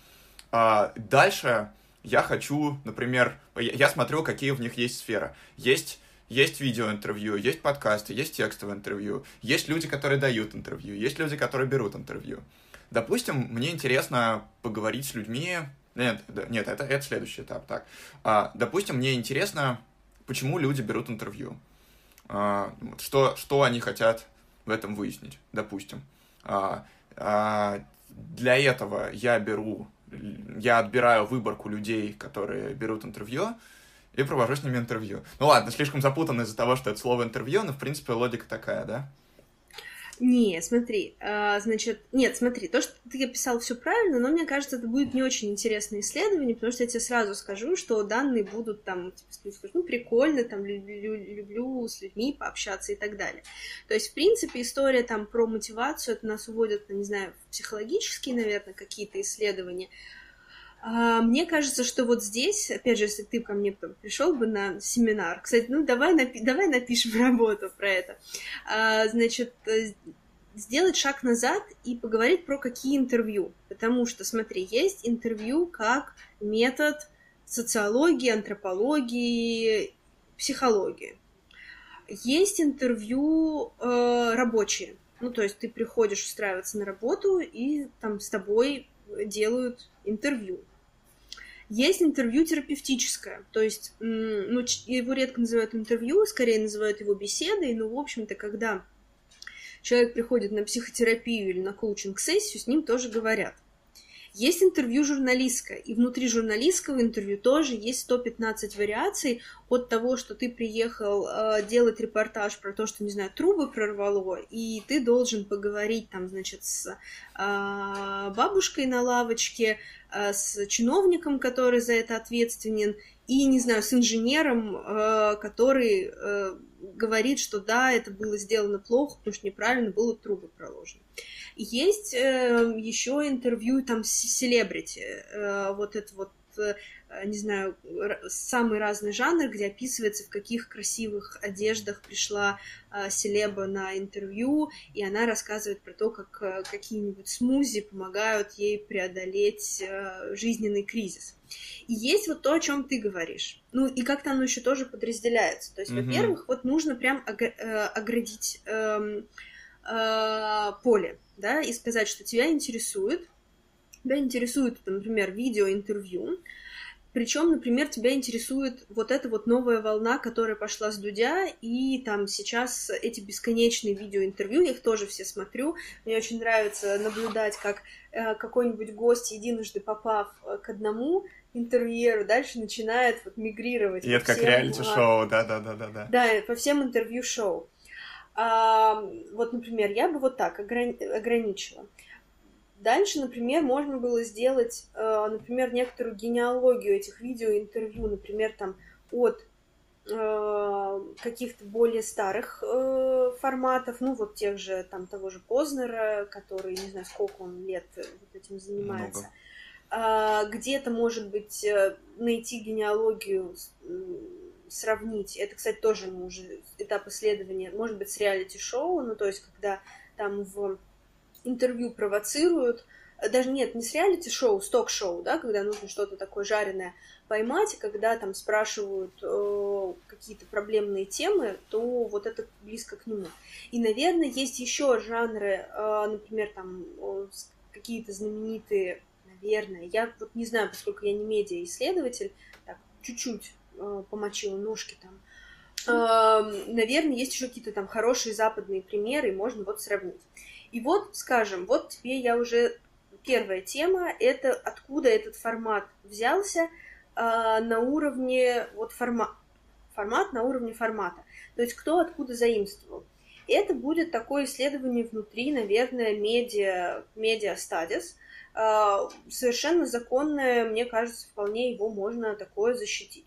А, дальше я хочу, например, я смотрю, какие в них есть сферы. Есть есть видеоинтервью, есть подкасты, есть текстовое интервью, есть люди, которые дают интервью, есть люди, которые берут интервью. Допустим, мне интересно поговорить с людьми... Нет, нет, это, это следующий этап. Так. А, допустим, мне интересно, почему люди берут интервью. А, что, что они хотят в этом выяснить, допустим. А, а, для этого я беру, я отбираю выборку людей, которые берут интервью, и провожу с ними интервью. Ну ладно, слишком запутанно из-за того, что это слово интервью, но в принципе логика такая, да? Не, смотри, а, значит, нет, смотри, то, что ты описал все правильно, но мне кажется, это будет не очень интересное исследование, потому что я тебе сразу скажу, что данные будут там, типа, ну, прикольно, там, люблю, люблю с людьми пообщаться и так далее. То есть, в принципе, история там про мотивацию, это нас уводит, не знаю, в психологические, наверное, какие-то исследования, мне кажется, что вот здесь, опять же, если ты ко мне пришел бы на семинар, кстати, ну давай, напи- давай напишем работу про это. А, значит, э, сделать шаг назад и поговорить про какие интервью. Потому что, смотри, есть интервью как метод социологии, антропологии, психологии. Есть интервью э, рабочие. Ну, то есть ты приходишь устраиваться на работу, и там с тобой делают интервью. Есть интервью терапевтическое, то есть, ну, его редко называют интервью, скорее называют его беседой, но, в общем-то, когда человек приходит на психотерапию или на коучинг-сессию, с ним тоже говорят. Есть интервью журналистское, и внутри журналистского интервью тоже есть 115 вариаций от того, что ты приехал э, делать репортаж про то, что, не знаю, трубы прорвало, и ты должен поговорить там, значит, с э, бабушкой на лавочке, с чиновником, который за это ответственен, и, не знаю, с инженером, э, который э, говорит, что да, это было сделано плохо, потому что неправильно было трубы проложены. Есть э, еще интервью там с селебрити, э, вот это вот э, не знаю, самый разный жанр, где описывается, в каких красивых одеждах пришла э, селеба на интервью, и она рассказывает про то, как э, какие-нибудь смузи помогают ей преодолеть э, жизненный кризис. И есть вот то, о чем ты говоришь. Ну, и как-то оно еще тоже подразделяется. То есть, mm-hmm. во-первых, вот нужно прям оградить э, э, поле да, и сказать, что тебя интересует, тебя интересует, например, видеоинтервью, причем, например, тебя интересует вот эта вот новая волна, которая пошла с Дудя, и там сейчас эти бесконечные видеоинтервью, я их тоже все смотрю. Мне очень нравится наблюдать, как э, какой-нибудь гость, единожды попав э, к одному интервьюеру, дальше начинает вот мигрировать. И это как реалити-шоу, да-да-да-да. Да, по всем интервью-шоу. А, вот, например, я бы вот так ограни- ограничила. Дальше, например, можно было сделать, э, например, некоторую генеалогию этих видеоинтервью, например, там от э, каких-то более старых э, форматов, ну вот тех же там того же Познера, который не знаю сколько он лет вот этим занимается. А, где-то может быть найти генеалогию сравнить. Это, кстати, тоже мы уже этап исследования, может быть, с реалити-шоу, ну, то есть, когда там в интервью провоцируют, даже нет, не с реалити-шоу, с ток-шоу, да, когда нужно что-то такое жареное поймать, и когда там спрашивают э, какие-то проблемные темы, то вот это близко к нему. И, наверное, есть еще жанры, э, например, там э, какие-то знаменитые, наверное, я вот не знаю, поскольку я не медиа-исследователь, так, чуть-чуть э, помочила ножки там, э, наверное, есть еще какие-то там хорошие западные примеры, и можно вот сравнить. И вот, скажем, вот тебе я уже первая тема — это откуда этот формат взялся э, на уровне вот формат формат на уровне формата. То есть кто откуда заимствовал. Это будет такое исследование внутри, наверное, медиа, медиа стадис. Э, совершенно законное, мне кажется, вполне его можно такое защитить.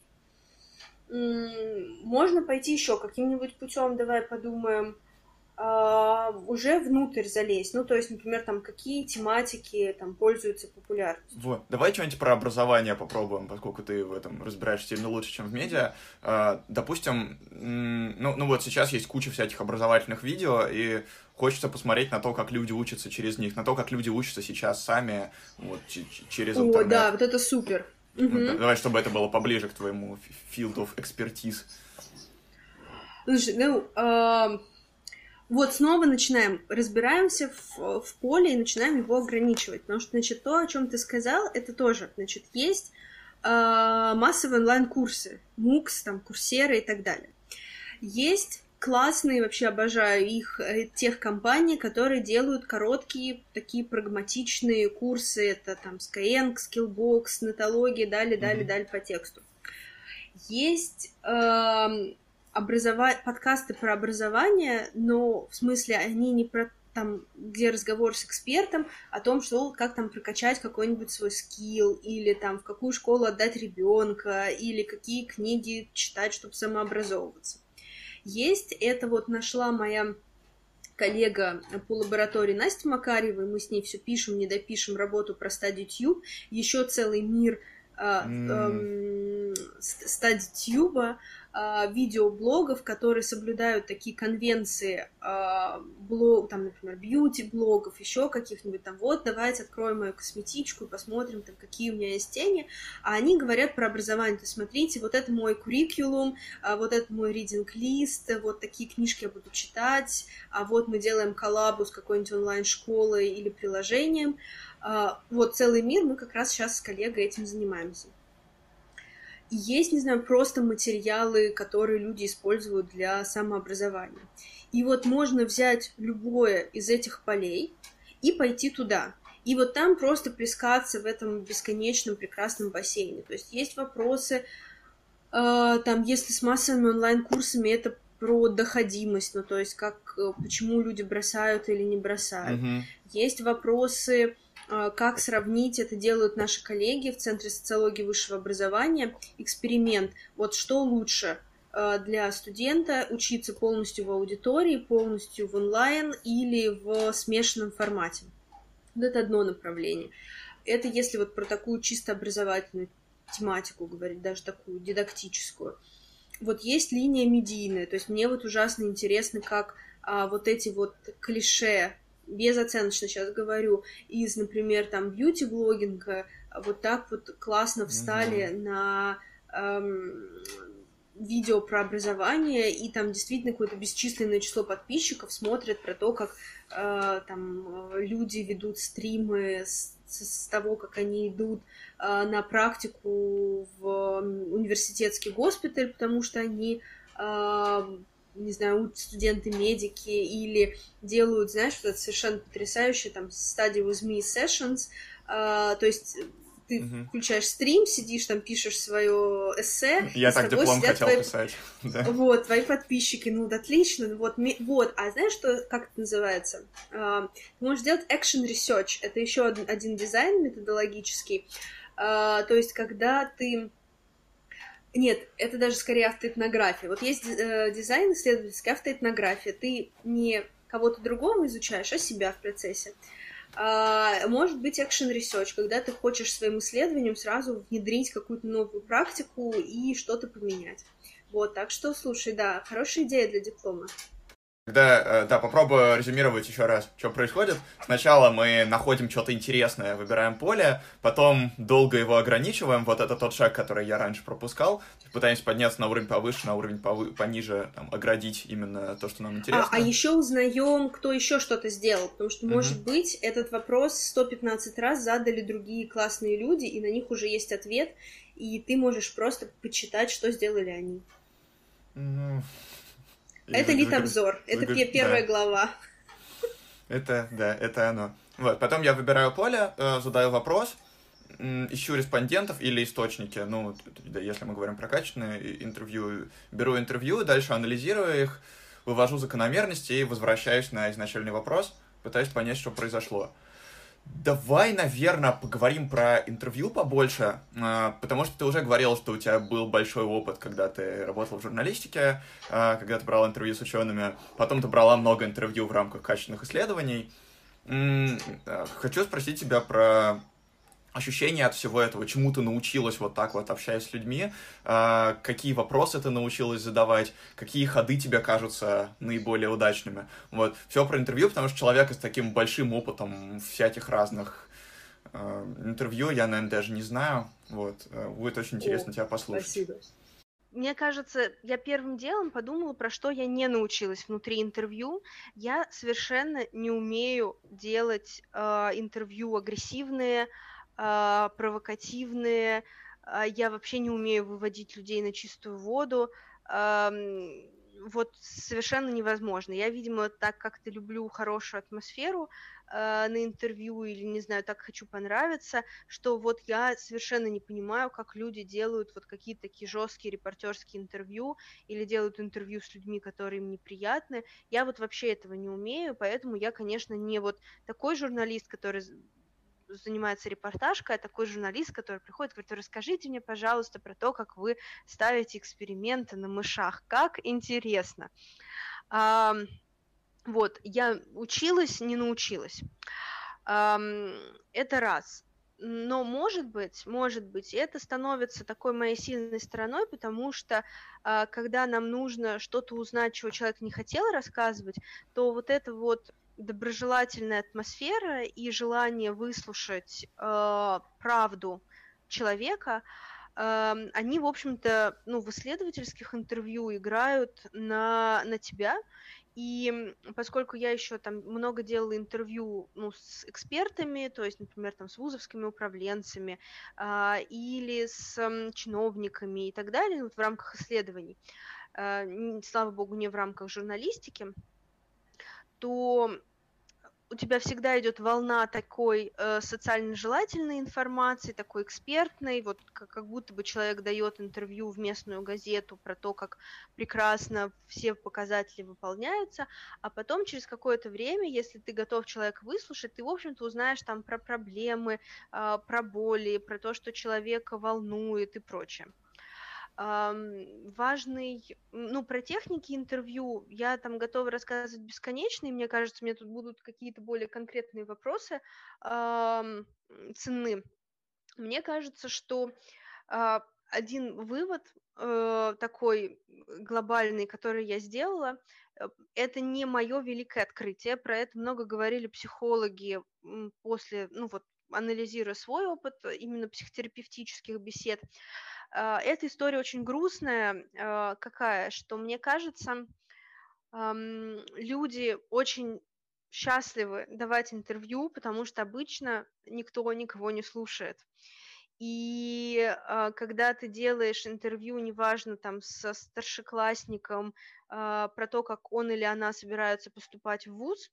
Можно пойти еще каким-нибудь путем, давай подумаем. А, уже внутрь залезть. Ну, то есть, например, там, какие тематики там пользуются популярностью. Вот, давай что-нибудь про образование попробуем, поскольку ты в этом разбираешься сильно лучше, чем в медиа. А, допустим, ну, ну вот сейчас есть куча всяких образовательных видео, и хочется посмотреть на то, как люди учатся через них, на то, как люди учатся сейчас сами, вот, через интернет. О, да, вот это супер. Угу. Давай, чтобы это было поближе к твоему field of expertise. Слушай, ну, э, вот снова начинаем, разбираемся в, в поле и начинаем его ограничивать, потому что, значит, то, о чем ты сказал, это тоже, значит, есть э, массовые онлайн-курсы, МУКС, там, курсеры и так далее. Есть классные, вообще обожаю их, э, тех компаний, которые делают короткие, такие прагматичные курсы, это там Skyeng, Skillbox, Нетология, далее, далее, mm-hmm. далее по тексту. Есть э, образова... подкасты про образование, но в смысле они не про там, где разговор с экспертом о том, что как там прокачать какой-нибудь свой скилл, или там в какую школу отдать ребенка, или какие книги читать, чтобы самообразовываться. Есть, это вот нашла моя коллега по лаборатории Настя Макаревой, мы с ней все пишем, не допишем работу про стадию Тьюб, еще целый мир э, э, стадии Тьюба, э, видеоблогов, которые соблюдают такие конвенции э, блог, там, например, бьюти-блогов, еще каких-нибудь там, вот, давайте откроем мою косметичку и посмотрим, там, какие у меня есть тени, а они говорят про образование, то есть, смотрите, вот это мой куррикулум, а вот это мой ридинг-лист, вот такие книжки я буду читать, а вот мы делаем коллабу с какой-нибудь онлайн-школой или приложением, а, вот целый мир, мы как раз сейчас с коллегой этим занимаемся есть, не знаю, просто материалы, которые люди используют для самообразования. И вот можно взять любое из этих полей и пойти туда. И вот там просто плескаться в этом бесконечном прекрасном бассейне. То есть есть вопросы, э, там, если с массовыми онлайн-курсами, это про доходимость, ну, то есть как, э, почему люди бросают или не бросают. Mm-hmm. Есть вопросы, как сравнить, это делают наши коллеги в Центре социологии высшего образования, эксперимент. Вот что лучше а, для студента учиться полностью в аудитории, полностью в онлайн или в смешанном формате. Вот это одно направление. Это если вот про такую чисто образовательную тематику говорить, даже такую дидактическую. Вот есть линия медийная, то есть мне вот ужасно интересно, как а, вот эти вот клише безоценочно сейчас говорю, из, например, там, бьюти-блогинга, вот так вот классно встали mm-hmm. на эм, видео про образование, и там действительно какое-то бесчисленное число подписчиков смотрят про то, как э, там люди ведут стримы с, с того, как они идут э, на практику в университетский госпиталь, потому что они э, не знаю, студенты-медики или делают, знаешь, что-то совершенно потрясающее, там, стадию with me sessions, uh, то есть ты uh-huh. включаешь стрим, сидишь там, пишешь свое эссе. Я так диплом хотел твои... писать. да. Вот, твои подписчики, ну, отлично, вот, вот, а знаешь, что, как это называется? Uh, ты можешь делать action research, это еще один, один дизайн методологический, uh, то есть, когда ты нет, это даже скорее автоэтнография. Вот есть э, дизайн исследовательский, автоэтнография. Ты не кого-то другого изучаешь, а себя в процессе. А, может быть action research, когда ты хочешь своим исследованием сразу внедрить какую-то новую практику и что-то поменять. Вот, так что, слушай, да, хорошая идея для диплома. Тогда, э, да, попробую резюмировать еще раз, что происходит. Сначала мы находим что-то интересное, выбираем поле, потом долго его ограничиваем, вот это тот шаг, который я раньше пропускал, пытаемся подняться на уровень повыше, на уровень повы- пониже, там, оградить именно то, что нам интересно. А, а еще узнаем, кто еще что-то сделал, потому что, может mm-hmm. быть, этот вопрос 115 раз задали другие классные люди, и на них уже есть ответ, и ты можешь просто почитать, что сделали они. Mm-hmm. Это лит-обзор, это первая глава. Это, да, это оно. Вот, потом я выбираю поле, э, задаю вопрос, ищу респондентов или источники, ну, если мы говорим про качественные интервью, беру интервью, дальше анализирую их, вывожу закономерности и возвращаюсь на изначальный вопрос, пытаюсь понять, что произошло. Давай, наверное, поговорим про интервью побольше, а, потому что ты уже говорил, что у тебя был большой опыт, когда ты работал в журналистике, а, когда ты брал интервью с учеными, потом ты брала много интервью в рамках качественных исследований. А, хочу спросить тебя про ощущения от всего этого, чему ты научилась вот так вот, общаясь с людьми, э, какие вопросы ты научилась задавать, какие ходы тебе кажутся наиболее удачными. Вот, все про интервью, потому что человек с таким большим опытом всяких разных э, интервью, я, наверное, даже не знаю, вот, э, будет очень интересно О, тебя послушать. Спасибо. Мне кажется, я первым делом подумала, про что я не научилась внутри интервью. Я совершенно не умею делать э, интервью агрессивные, а, провокативные, а, я вообще не умею выводить людей на чистую воду, вот совершенно невозможно. Я, видимо, так как-то люблю хорошую атмосферу э, на интервью или, не знаю, так хочу понравиться, что вот я совершенно не понимаю, как люди делают вот какие-то такие жесткие репортерские интервью или делают интервью с людьми, которые им неприятны. Я вот вообще этого не умею, поэтому я, конечно, не вот такой журналист, который занимается репортажкой, а такой журналист, который приходит, говорит, расскажите мне, пожалуйста, про то, как вы ставите эксперименты на мышах. Как интересно. А, вот, я училась, не научилась. А, это раз. Но, может быть, может быть, это становится такой моей сильной стороной, потому что а, когда нам нужно что-то узнать, чего человек не хотел рассказывать, то вот это вот доброжелательная атмосфера и желание выслушать э, правду человека, э, они, в общем-то, ну, в исследовательских интервью играют на, на тебя. И поскольку я еще там много делала интервью ну, с экспертами, то есть, например, там, с вузовскими управленцами э, или с э, чиновниками и так далее, вот в рамках исследований, э, слава богу, не в рамках журналистики, то у тебя всегда идет волна такой э, социально желательной информации, такой экспертной, вот как, как будто бы человек дает интервью в местную газету про то, как прекрасно все показатели выполняются, а потом через какое-то время, если ты готов человека выслушать, ты, в общем-то, узнаешь там про проблемы, э, про боли, про то, что человека волнует и прочее важный, ну, про техники интервью я там готова рассказывать бесконечно, и мне кажется, мне тут будут какие-то более конкретные вопросы ценны. Мне кажется, что э, один вывод э, такой глобальный, который я сделала, э, это не мое великое открытие, про это много говорили психологи после, ну вот, анализируя свой опыт именно психотерапевтических бесед. А, эта история очень грустная, а, какая, что мне кажется, люди очень счастливы давать интервью, потому что обычно никто никого не слушает. И э, когда ты делаешь интервью, неважно, там, со старшеклассником э, про то, как он или она собираются поступать в ВУЗ,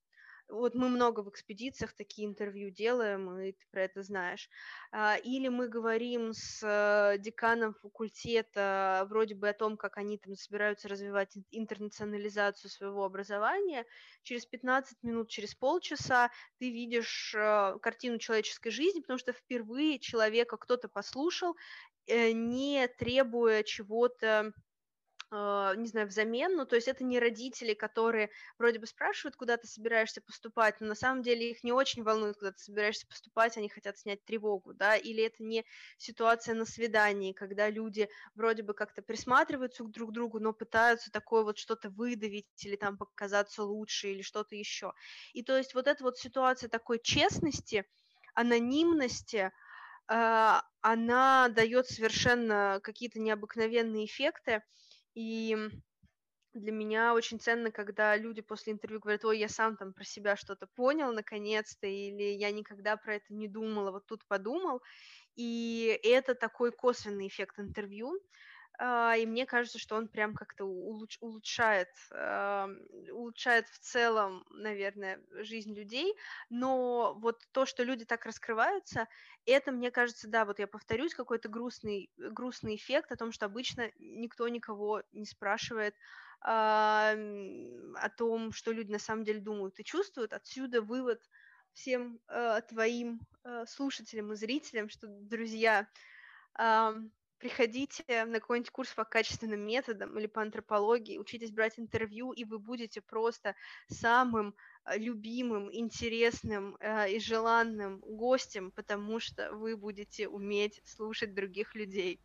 вот мы много в экспедициях такие интервью делаем, и ты про это знаешь. А, или мы говорим с э, деканом факультета вроде бы о том, как они там собираются развивать интернационализацию своего образования. Через 15 минут, через полчаса ты видишь э, картину человеческой жизни, потому что впервые человека кто-то послушал, э, не требуя чего-то не знаю, взамен, ну, то есть это не родители, которые вроде бы спрашивают, куда ты собираешься поступать, но на самом деле их не очень волнует, куда ты собираешься поступать, они хотят снять тревогу, да, или это не ситуация на свидании, когда люди вроде бы как-то присматриваются друг к другу, но пытаются такое вот что-то выдавить или там показаться лучше или что-то еще. И то есть вот эта вот ситуация такой честности, анонимности, uh, она дает совершенно какие-то необыкновенные эффекты, и для меня очень ценно, когда люди после интервью говорят, ой, я сам там про себя что-то понял наконец-то, или я никогда про это не думала, вот тут подумал. И это такой косвенный эффект интервью. А, и мне кажется, что он прям как-то улуч- улучшает, улучшает в целом, наверное, жизнь людей, но вот то, что люди так раскрываются, это, мне кажется, да, вот я повторюсь, какой-то грустный, грустный эффект о том, что обычно никто никого не спрашивает о том, что люди на самом деле думают и чувствуют. Отсюда вывод всем э, твоим э, слушателям и зрителям, что, друзья, приходите на какой-нибудь курс по качественным методам или по антропологии, учитесь брать интервью, и вы будете просто самым э, любимым, интересным э, и желанным гостем, потому что вы будете уметь слушать других людей.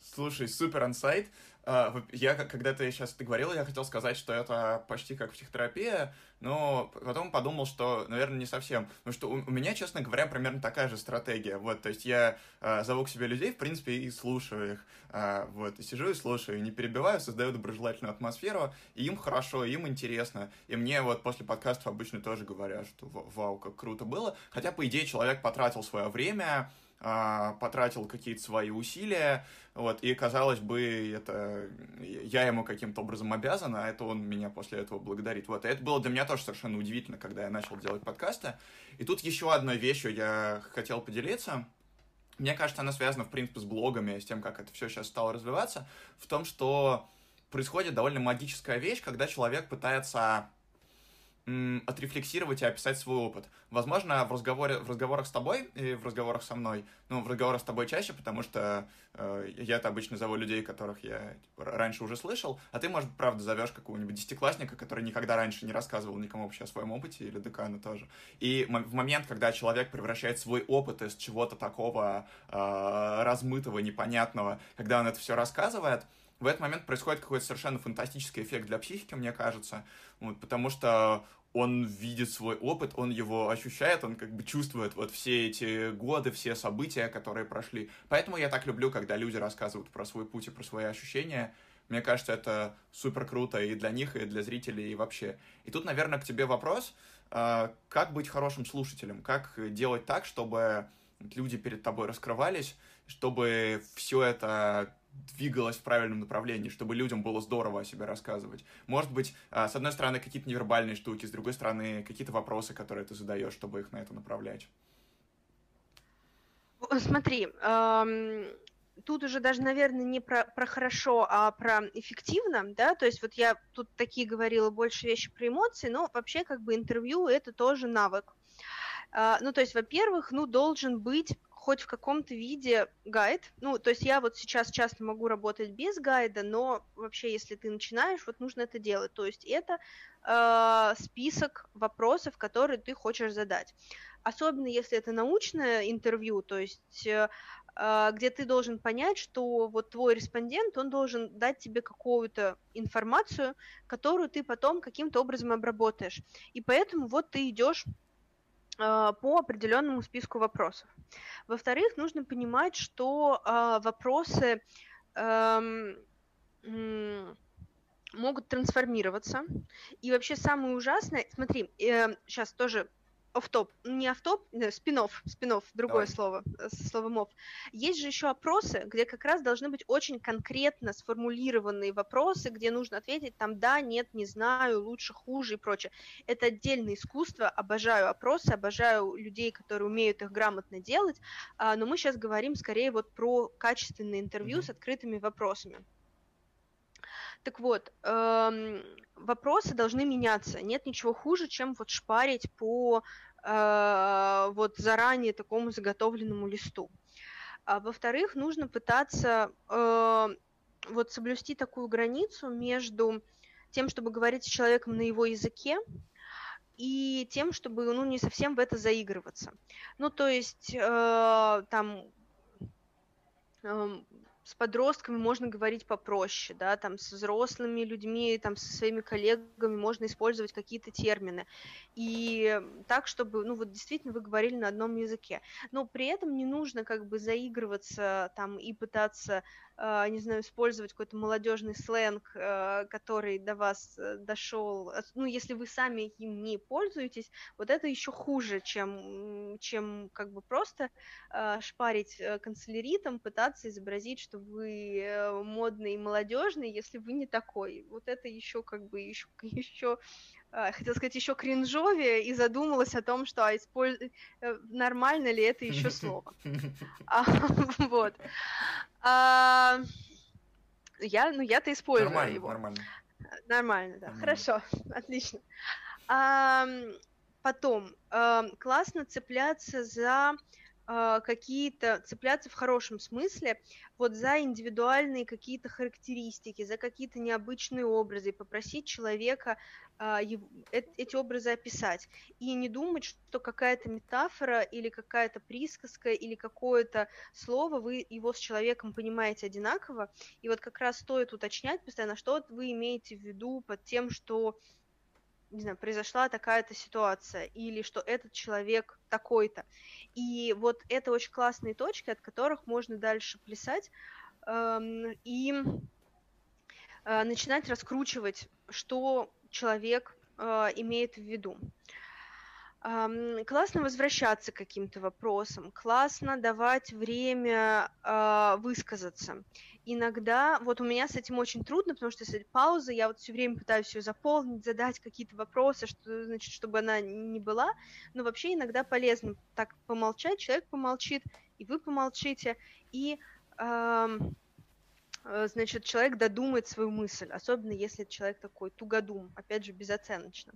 Слушай, супер ансайт. А, я, когда ты сейчас это говорил, я хотел сказать, что это почти как психотерапия, но потом подумал, что, наверное, не совсем. Потому что у меня, честно говоря, примерно такая же стратегия. Вот, то есть я а, зову к себе людей, в принципе, и слушаю их. А, вот, и сижу и слушаю, не перебиваю, создаю доброжелательную атмосферу, и им хорошо, им интересно. И мне вот после подкастов обычно тоже говорят, что вау, как круто было. Хотя, по идее, человек потратил свое время, потратил какие-то свои усилия, вот, и, казалось бы, это я ему каким-то образом обязан, а это он меня после этого благодарит. Вот, и это было для меня тоже совершенно удивительно, когда я начал делать подкасты. И тут еще одной вещью я хотел поделиться. Мне кажется, она связана, в принципе, с блогами, с тем, как это все сейчас стало развиваться, в том, что происходит довольно магическая вещь, когда человек пытается отрефлексировать и описать свой опыт. Возможно, в, разговоре, в разговорах с тобой и в разговорах со мной, ну, в разговорах с тобой чаще, потому что э, я-то обычно зову людей, которых я типа, раньше уже слышал, а ты, может, правда, зовешь какого-нибудь десятиклассника, который никогда раньше не рассказывал никому вообще о своем опыте, или декана тоже. И в момент, когда человек превращает свой опыт из чего-то такого э, размытого, непонятного, когда он это все рассказывает, в этот момент происходит какой-то совершенно фантастический эффект для психики, мне кажется, вот, потому что он видит свой опыт, он его ощущает, он как бы чувствует вот все эти годы, все события, которые прошли. Поэтому я так люблю, когда люди рассказывают про свой путь и про свои ощущения. Мне кажется, это супер круто и для них, и для зрителей, и вообще. И тут, наверное, к тебе вопрос, а, как быть хорошим слушателем, как делать так, чтобы люди перед тобой раскрывались, чтобы все это двигалась в правильном направлении, чтобы людям было здорово о себе рассказывать. Может быть, а, с одной стороны, какие-то невербальные штуки, с другой стороны, какие-то вопросы, которые ты задаешь, чтобы их на это направлять. Смотри, эм, тут уже даже, наверное, не про, про хорошо, а про эффективно, да, то есть вот я тут такие говорила больше вещи про эмоции, но вообще как бы интервью это тоже навык. Э, ну, то есть, во-первых, ну, должен быть хоть в каком-то виде гайд. Ну, то есть я вот сейчас часто могу работать без гайда, но вообще, если ты начинаешь, вот нужно это делать. То есть это э, список вопросов, которые ты хочешь задать. Особенно если это научное интервью, то есть э, э где ты должен понять, что вот твой респондент, он должен дать тебе какую-то информацию, которую ты потом каким-то образом обработаешь. И поэтому вот ты идешь а, по определенному списку вопросов. Во-вторых, нужно понимать, что э, вопросы э, э, могут трансформироваться. И вообще самое ужасное, смотри, э, сейчас тоже офтоп, не офтоп, спинов, спинов, другое Давай. слово, э, слово мов. Есть же еще опросы, где как раз должны быть очень конкретно сформулированные вопросы, где нужно ответить там да, нет, не знаю, лучше, хуже и прочее. Это отдельное искусство, обожаю опросы, обожаю людей, которые умеют их грамотно делать, а, но мы сейчас говорим скорее вот про качественные интервью mm-hmm. с открытыми вопросами. Так вот, эм, вопросы должны меняться. Нет ничего хуже, чем вот шпарить по э, вот заранее такому заготовленному листу. А во-вторых, нужно пытаться э, вот соблюсти такую границу между тем, чтобы говорить с человеком на его языке, и тем, чтобы ну, не совсем в это заигрываться. Ну, то есть э, там э, с подростками можно говорить попроще, да, там с взрослыми людьми, там со своими коллегами можно использовать какие-то термины. И так, чтобы, ну вот действительно вы говорили на одном языке. Но при этом не нужно как бы заигрываться там и пытаться не знаю, использовать какой-то молодежный сленг, а, который до вас э, дошел, ну, если вы сами им не пользуетесь, вот это еще хуже, чем, чем как бы просто а, шпарить э, канцеляритом, пытаться изобразить, что вы э, модный и молодежный, если вы не такой. Вот это еще как бы еще, еще хотел сказать, еще кринжовее и задумалась о том, что а, использ... нормально ли это еще слово. Вот. А, я, ну, я-то использую его. Нормально, Нормально, да. Хорошо, отлично. А, потом, а, классно цепляться за а, какие-то, цепляться в хорошем смысле, вот за индивидуальные какие-то характеристики, за какие-то необычные образы, попросить человека а, эти образы описать. И не думать, что какая-то метафора или какая-то присказка или какое-то слово, вы его с человеком понимаете одинаково. И вот как раз стоит уточнять постоянно, что вы имеете в виду под тем, что не знаю, произошла такая-то ситуация, или что этот человек такой-то. И вот это очень классные точки, от которых можно дальше плясать эм, и э, начинать раскручивать, что человек э, имеет в виду. Классно возвращаться к каким-то вопросам, классно давать время э, высказаться. Иногда, вот у меня с этим очень трудно, потому что если пауза, я вот все время пытаюсь ее заполнить, задать какие-то вопросы, что, значит, чтобы она не была, но вообще иногда полезно так помолчать, человек помолчит, и вы помолчите, и э, значит, человек додумает свою мысль, особенно если человек такой тугодум, опять же, безоценочно.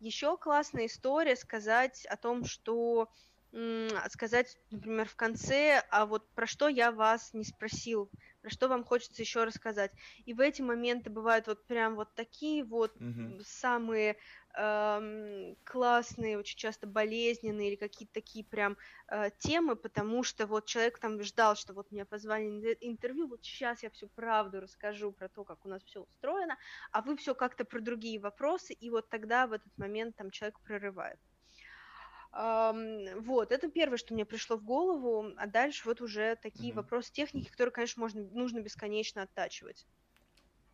Еще классная история сказать о том, что сказать, например, в конце, а вот про что я вас не спросил, про что вам хочется еще рассказать. И в эти моменты бывают вот прям вот такие вот mm-hmm. самые эм, классные, очень часто болезненные или какие-то такие прям э, темы, потому что вот человек там ждал, что вот меня позвали на интервью, вот сейчас я всю правду расскажу про то, как у нас все устроено, а вы все как-то про другие вопросы, и вот тогда в этот момент там человек прорывает. Вот, это первое, что мне пришло в голову, а дальше вот уже такие mm-hmm. вопросы техники, которые, конечно, можно, нужно бесконечно оттачивать.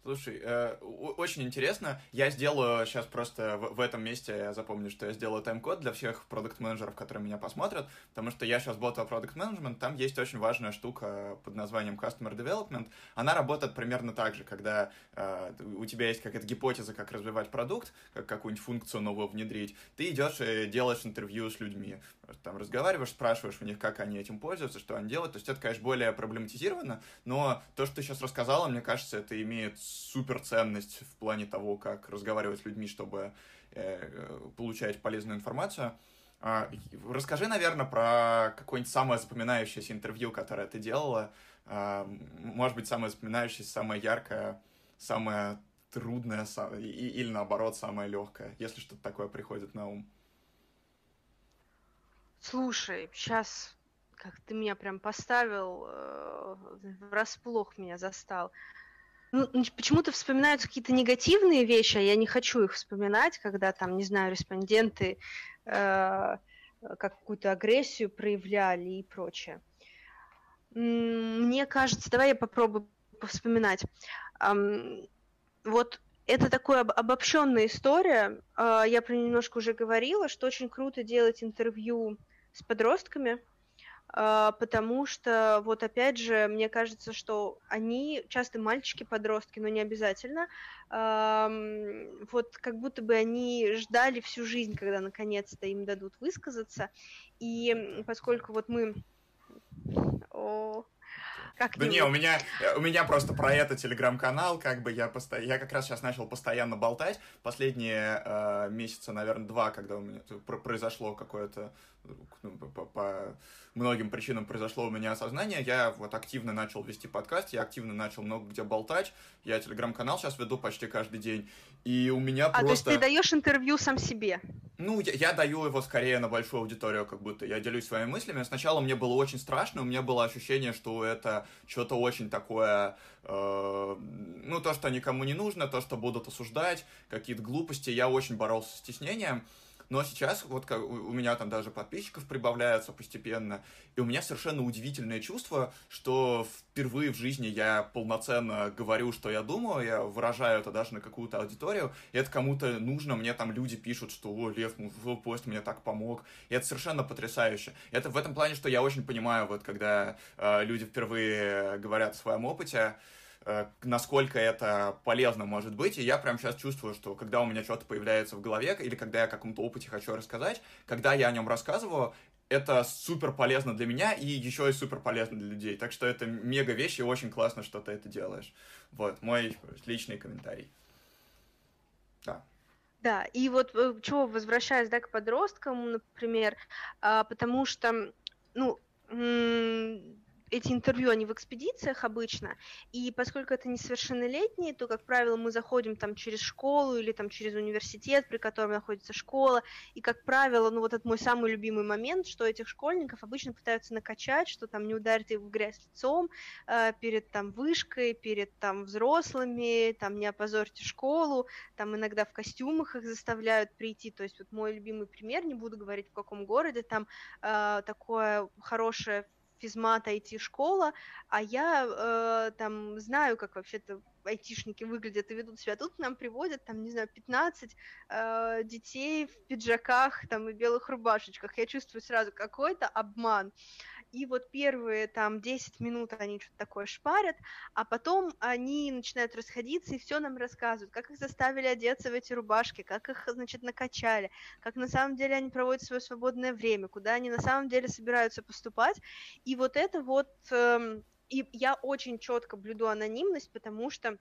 Слушай, э, очень интересно. Я сделаю сейчас просто в, в этом месте, я запомню, что я сделаю тайм-код для всех продукт-менеджеров, которые меня посмотрят, потому что я сейчас работаю продукт менеджмент там есть очень важная штука под названием Customer Development. Она работает примерно так же, когда э, у тебя есть какая-то гипотеза, как развивать продукт, как какую-нибудь функцию новую внедрить, ты идешь и делаешь интервью с людьми, там разговариваешь, спрашиваешь у них, как они этим пользуются, что они делают. То есть это, конечно, более проблематизировано, но то, что ты сейчас рассказала, мне кажется, это имеет супер ценность в плане того, как разговаривать с людьми, чтобы э, получать полезную информацию. Э, расскажи, наверное, про какое-нибудь самое запоминающееся интервью, которое ты делала. Э, может быть, самое запоминающееся, самое яркое, самое трудное или, наоборот, самое легкое, если что-то такое приходит на ум. Слушай, сейчас как ты меня прям поставил, э, врасплох меня застал. Ну, почему-то вспоминаются какие-то негативные вещи, а я не хочу их вспоминать, когда там, не знаю, респонденты э, какую-то агрессию проявляли и прочее. Мне кажется, давай я попробую вспоминать. Эм, вот это такая обобщенная история. Э, я про нее немножко уже говорила, что очень круто делать интервью с подростками, а, потому что, вот опять же, мне кажется, что они, часто мальчики-подростки, но не обязательно, вот как будто бы они ждали всю жизнь, когда наконец-то им дадут высказаться, и поскольку вот мы... О, как да не, у меня, у меня просто про это телеграм-канал, как бы я посто... я как раз сейчас начал постоянно болтать. Последние э, месяца, наверное, два, когда у меня произошло какое-то ну, по, по многим причинам произошло у меня осознание, я вот активно начал вести подкаст, я активно начал много где болтать, я телеграм-канал сейчас веду почти каждый день, и у меня а, просто... А, то есть ты даешь интервью сам себе? Ну, я, я даю его скорее на большую аудиторию, как будто я делюсь своими мыслями. Сначала мне было очень страшно, у меня было ощущение, что это что-то очень такое, э, ну, то, что никому не нужно, то, что будут осуждать, какие-то глупости. Я очень боролся с стеснением. Но сейчас вот как, у меня там даже подписчиков прибавляется постепенно, и у меня совершенно удивительное чувство, что впервые в жизни я полноценно говорю, что я думаю, я выражаю это даже на какую-то аудиторию, и это кому-то нужно, мне там люди пишут, что «О, Лев, ну, пост мне так помог», и это совершенно потрясающе. Это в этом плане, что я очень понимаю, вот когда э, люди впервые говорят о своем опыте, Э, насколько это полезно может быть, и я прям сейчас чувствую, что когда у меня что-то появляется в голове, или когда я о каком-то опыте хочу рассказать, когда я о нем рассказываю, это супер полезно для меня и еще и супер полезно для людей. Так что это мега вещь, и очень классно, что ты это делаешь. Вот, мой личный комментарий. Да. Да, и вот э, чего возвращаясь, да, к подросткам, например, а, потому что, ну, эти интервью, они в экспедициях обычно, и поскольку это несовершеннолетние, то, как правило, мы заходим там через школу или там через университет, при котором находится школа, и, как правило, ну вот это мой самый любимый момент, что этих школьников обычно пытаются накачать, что там не ударить их в грязь лицом э, перед там вышкой, перед там взрослыми, там не опозорьте школу, там иногда в костюмах их заставляют прийти, то есть вот мой любимый пример, не буду говорить в каком городе, там э, такое хорошее физмат, IT-школа, а я э, там знаю, как вообще-то айтишники выглядят и ведут себя. Тут нам приводят, там, не знаю, 15 э, детей в пиджаках там и белых рубашечках. Я чувствую сразу какой-то обман. И вот первые там 10 минут они что-то такое шпарят, а потом они начинают расходиться и все нам рассказывают, как их заставили одеться в эти рубашки, как их, значит, накачали, как на самом деле они проводят свое свободное время, куда они на самом деле собираются поступать. И вот это вот... Э, и я очень четко блюду анонимность, потому что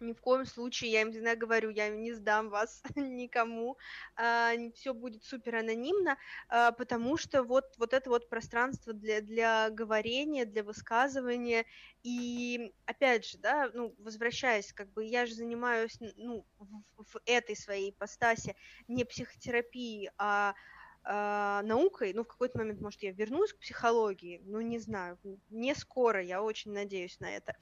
ни в коем случае, я им всегда говорю, я не сдам вас никому, а, все будет супер анонимно, а, потому что вот, вот это вот пространство для, для говорения, для высказывания, и опять же, да, ну, возвращаясь, как бы я же занимаюсь, ну, в, в этой своей ипостаси не психотерапией, а э, наукой, ну, в какой-то момент, может, я вернусь к психологии, ну, не знаю, не скоро, я очень надеюсь на это,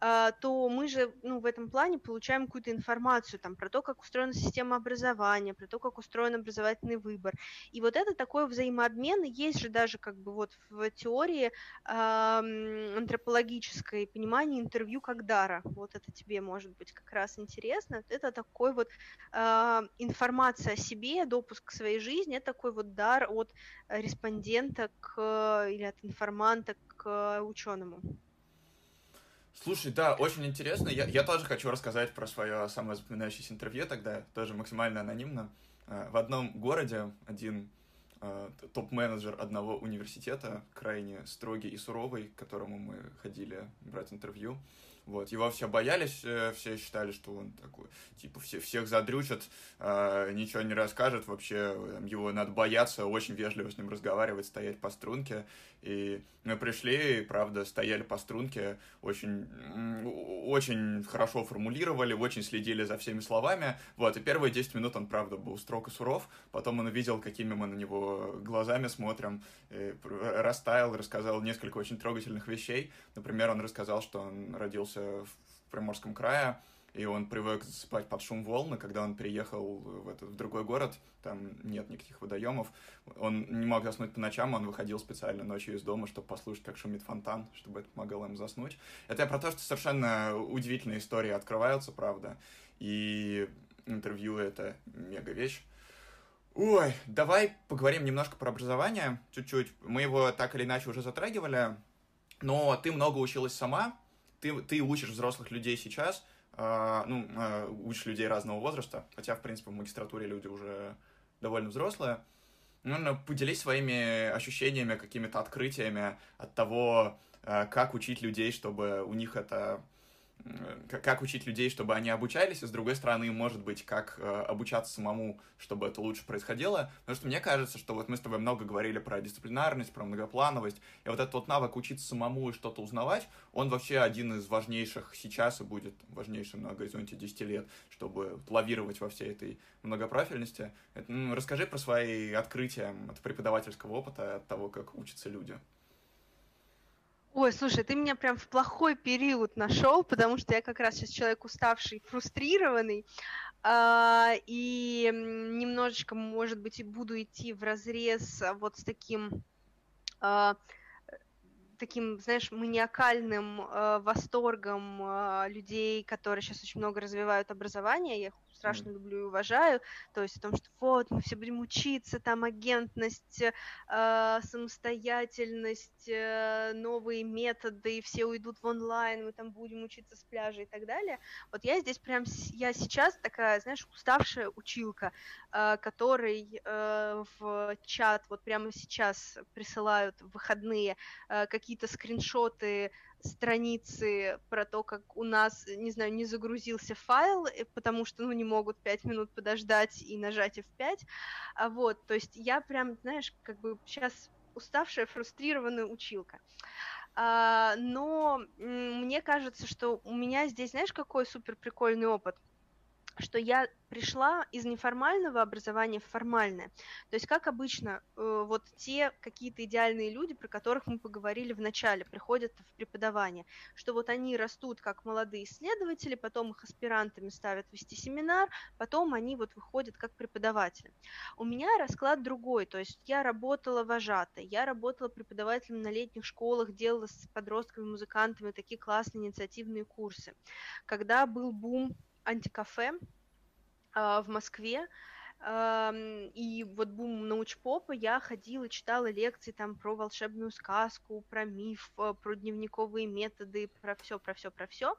э, то мы же, ну, в этом плане получаем какую-то информацию там про то, как устроена система образования, про то, как устроен образовательный выбор. И вот это такой взаимообмен, есть же даже как бы вот в теории э, антропологической понимание интервью как дара. Вот это тебе может быть как раз интересно. Это такой вот э, информация о себе, допуск к своей жизни, это такой вот вот дар от респондента к, или от информанта к ученому. Слушай, да, очень интересно. Я, я тоже хочу рассказать про свое самое запоминающееся интервью тогда, тоже максимально анонимно. Э, в одном городе один э, топ-менеджер одного университета, крайне строгий и суровый, к которому мы ходили брать интервью, вот, его все боялись, э, все считали, что он такой, типа, все, всех задрючат, э, ничего не расскажет, вообще его надо бояться, очень вежливо с ним разговаривать, стоять по струнке. И мы пришли, и, правда, стояли по струнке, очень, очень хорошо формулировали, очень следили за всеми словами. Вот, и первые 10 минут он, правда, был строг и суров, потом он увидел, какими мы на него глазами смотрим, растаял, рассказал несколько очень трогательных вещей. Например, он рассказал, что он родился в Приморском крае, и он привык спать под шум волны, когда он переехал в, этот, в другой город, там нет никаких водоемов, он не мог заснуть по ночам, он выходил специально ночью из дома, чтобы послушать, как шумит фонтан, чтобы это помогало ему заснуть. Это я про то, что совершенно удивительные истории открываются, правда, и интервью — это мега вещь. Ой, давай поговорим немножко про образование, чуть-чуть. Мы его так или иначе уже затрагивали, но ты много училась сама, ты, ты учишь взрослых людей сейчас, ну, э, учишь людей разного возраста, хотя, в принципе, в магистратуре люди уже довольно взрослые. Ну, поделись своими ощущениями, какими-то открытиями от того, э, как учить людей, чтобы у них это как учить людей, чтобы они обучались, и с другой стороны, может быть, как э, обучаться самому, чтобы это лучше происходило. Потому что мне кажется, что вот мы с тобой много говорили про дисциплинарность, про многоплановость, и вот этот вот навык учиться самому и что-то узнавать, он вообще один из важнейших сейчас и будет важнейшим на горизонте 10 лет, чтобы лавировать во всей этой многопрофильности. Это, ну, расскажи про свои открытия от преподавательского опыта, от того, как учатся люди. Ой, слушай, ты меня прям в плохой период нашел, потому что я как раз сейчас человек уставший, фрустрированный, э, и немножечко, может быть, и буду идти в разрез вот с таким э, таким, знаешь, маниакальным э, восторгом э, людей, которые сейчас очень много развивают образование, я страшно mm. люблю и уважаю, то есть о том, что вот, мы все будем учиться, там агентность, э, самостоятельность, э, новые методы, все уйдут в онлайн, мы там будем учиться с пляжа и так далее. Вот я здесь прям, я сейчас такая, знаешь, уставшая училка, э, который э, в чат вот прямо сейчас присылают в выходные э, какие-то скриншоты страницы про то, как у нас, не знаю, не загрузился файл, э, потому что, ну, не могут пять минут подождать и нажать F5, а вот, то есть я прям, знаешь, как бы сейчас уставшая, фрустрированная училка. А, но мне кажется, что у меня здесь, знаешь, какой супер прикольный опыт – что я пришла из неформального образования в формальное. То есть, как обычно, э, вот те какие-то идеальные люди, про которых мы поговорили в начале, приходят в преподавание, что вот они растут как молодые исследователи, потом их аспирантами ставят вести семинар, потом они вот выходят как преподаватели. У меня расклад другой, то есть я работала вожатой, я работала преподавателем на летних школах, делала с подростками, музыкантами такие классные инициативные курсы. Когда был бум антикафе а, в Москве, и вот бум научпопа я ходила, читала лекции там про волшебную сказку, про миф, э, про дневниковые методы, про все, про все, про все.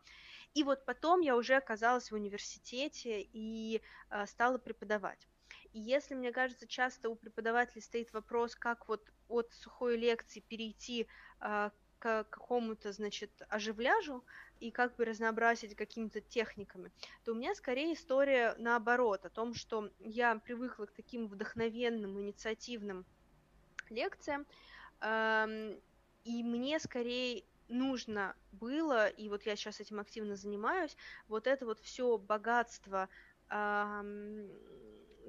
И вот потом я уже оказалась в университете и э, стала преподавать. И если, мне кажется, часто у преподавателей стоит вопрос, как вот от сухой лекции перейти э, к какому-то, значит, оживляжу и как бы разнообразить какими-то техниками, то у меня скорее история наоборот, о том, что я привыкла к таким вдохновенным, инициативным лекциям, эм, и мне скорее нужно было, и вот я сейчас этим активно занимаюсь, вот это вот все богатство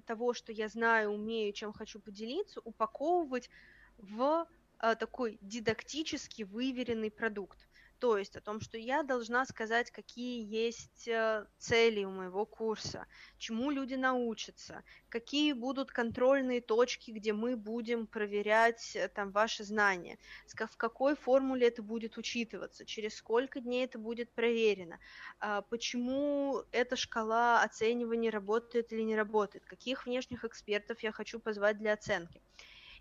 того, что я знаю, умею, чем хочу поделиться, упаковывать в такой дидактически выверенный продукт. То есть о том, что я должна сказать, какие есть э, цели у моего курса, чему люди научатся, какие будут контрольные точки, где мы будем проверять э, там ваши знания, в какой формуле это будет учитываться, через сколько дней это будет проверено, а, почему эта шкала оценивания работает или не работает, каких внешних экспертов я хочу позвать для оценки.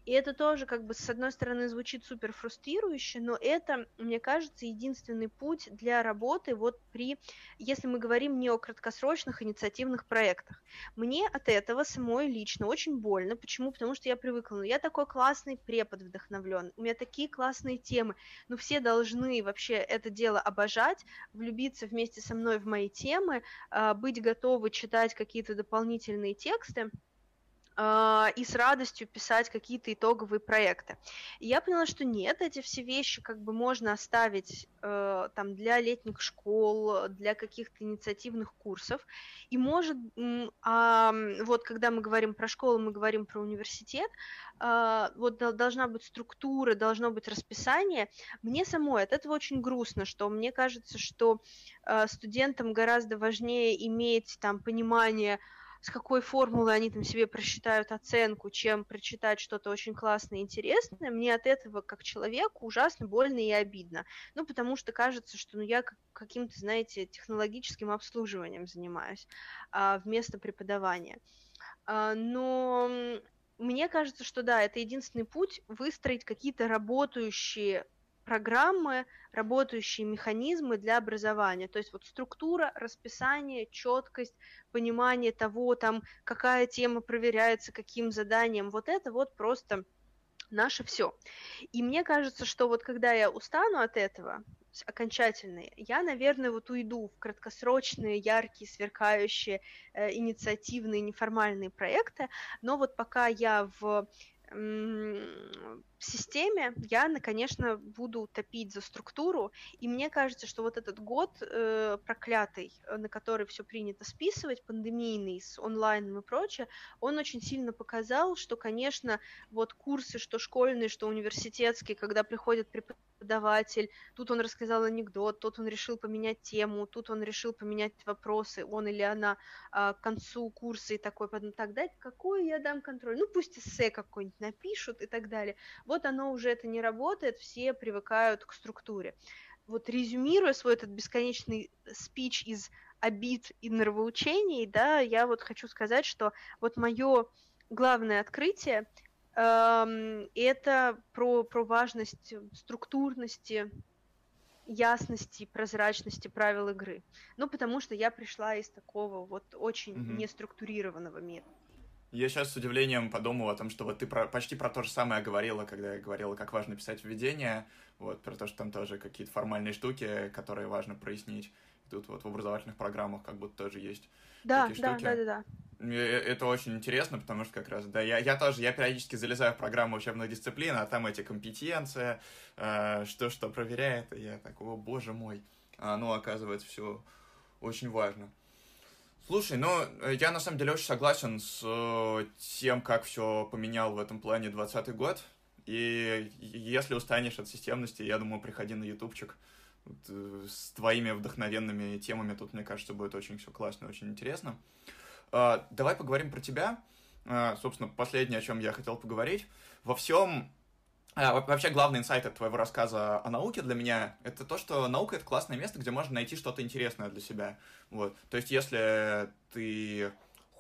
И это тоже, как бы, с одной стороны, звучит супер фрустрирующе, но это, мне кажется, единственный путь для работы вот при, если мы говорим не о краткосрочных инициативных проектах. Мне от этого самой лично очень больно. Почему? Потому что я привыкла, ну, я такой классный препод вдохновлен, у меня такие классные темы, ну, все должны вообще это дело обожать, влюбиться вместе со мной в мои темы, а, быть готовы читать какие-то дополнительные тексты, и с радостью писать какие-то итоговые проекты. И я поняла, что нет, эти все вещи как бы можно оставить э, там для летних школ, для каких-то инициативных курсов. И может, а, вот когда мы говорим про школу, мы говорим про университет, а, вот должна быть структура, должно быть расписание. Мне самой от этого очень грустно, что мне кажется, что э, студентам гораздо важнее иметь там понимание, с какой формулой они там себе просчитают оценку, чем прочитать что-то очень классное и интересное, мне от этого как человеку ужасно больно и обидно. Ну, потому что кажется, что ну, я каким-то, знаете, технологическим обслуживанием занимаюсь а, вместо преподавания. А, но мне кажется, что да, это единственный путь выстроить какие-то работающие программы, работающие механизмы для образования. То есть вот структура, расписание, четкость, понимание того, там, какая тема проверяется, каким заданием, вот это вот просто наше все. И мне кажется, что вот когда я устану от этого, окончательные, я, наверное, вот уйду в краткосрочные, яркие, сверкающие, э, инициативные, неформальные проекты, но вот пока я в системе я, конечно, буду топить за структуру, и мне кажется, что вот этот год э, проклятый, э, на который все принято списывать, пандемийный, с онлайном и прочее, он очень сильно показал, что, конечно, вот курсы, что школьные, что университетские, когда приходят преподаватель, тут он рассказал анекдот, тут он решил поменять тему, тут он решил поменять вопросы, он или она а, к концу курса и такой, так, дать, какой я дам контроль? Ну, пусть эссе какой-нибудь напишут и так далее. Вот оно уже это не работает, все привыкают к структуре. Вот резюмируя свой этот бесконечный спич из обид и нравоучений, да, я вот хочу сказать, что вот мое главное открытие эм, это про, про важность структурности, ясности, прозрачности правил игры. Ну, потому что я пришла из такого вот очень mm-hmm. неструктурированного мира. Я сейчас с удивлением подумал о том, что вот ты про, почти про то же самое говорила, когда я говорила, как важно писать введение, вот, про то, что там тоже какие-то формальные штуки, которые важно прояснить. И тут вот в образовательных программах как будто тоже есть да, такие да, штуки. Да, да, да. Это очень интересно, потому что как раз, да, я, я тоже, я периодически залезаю в программу учебных дисциплин, а там эти компетенции, э, что что проверяет, и я так, о боже мой, а, ну, оказывается, все очень важно. Слушай, ну, э, я на самом деле очень согласен с э, тем, как все поменял в этом плане 2020 год. И если устанешь от системности, я думаю, приходи на ютубчик э, с твоими вдохновенными темами. Тут, мне кажется, будет очень все классно, очень интересно. Э, давай поговорим про тебя. Э, собственно, последнее, о чем я хотел поговорить. Во всем а, вообще, главный инсайт от твоего рассказа о науке для меня — это то, что наука — это классное место, где можно найти что-то интересное для себя. Вот. То есть, если ты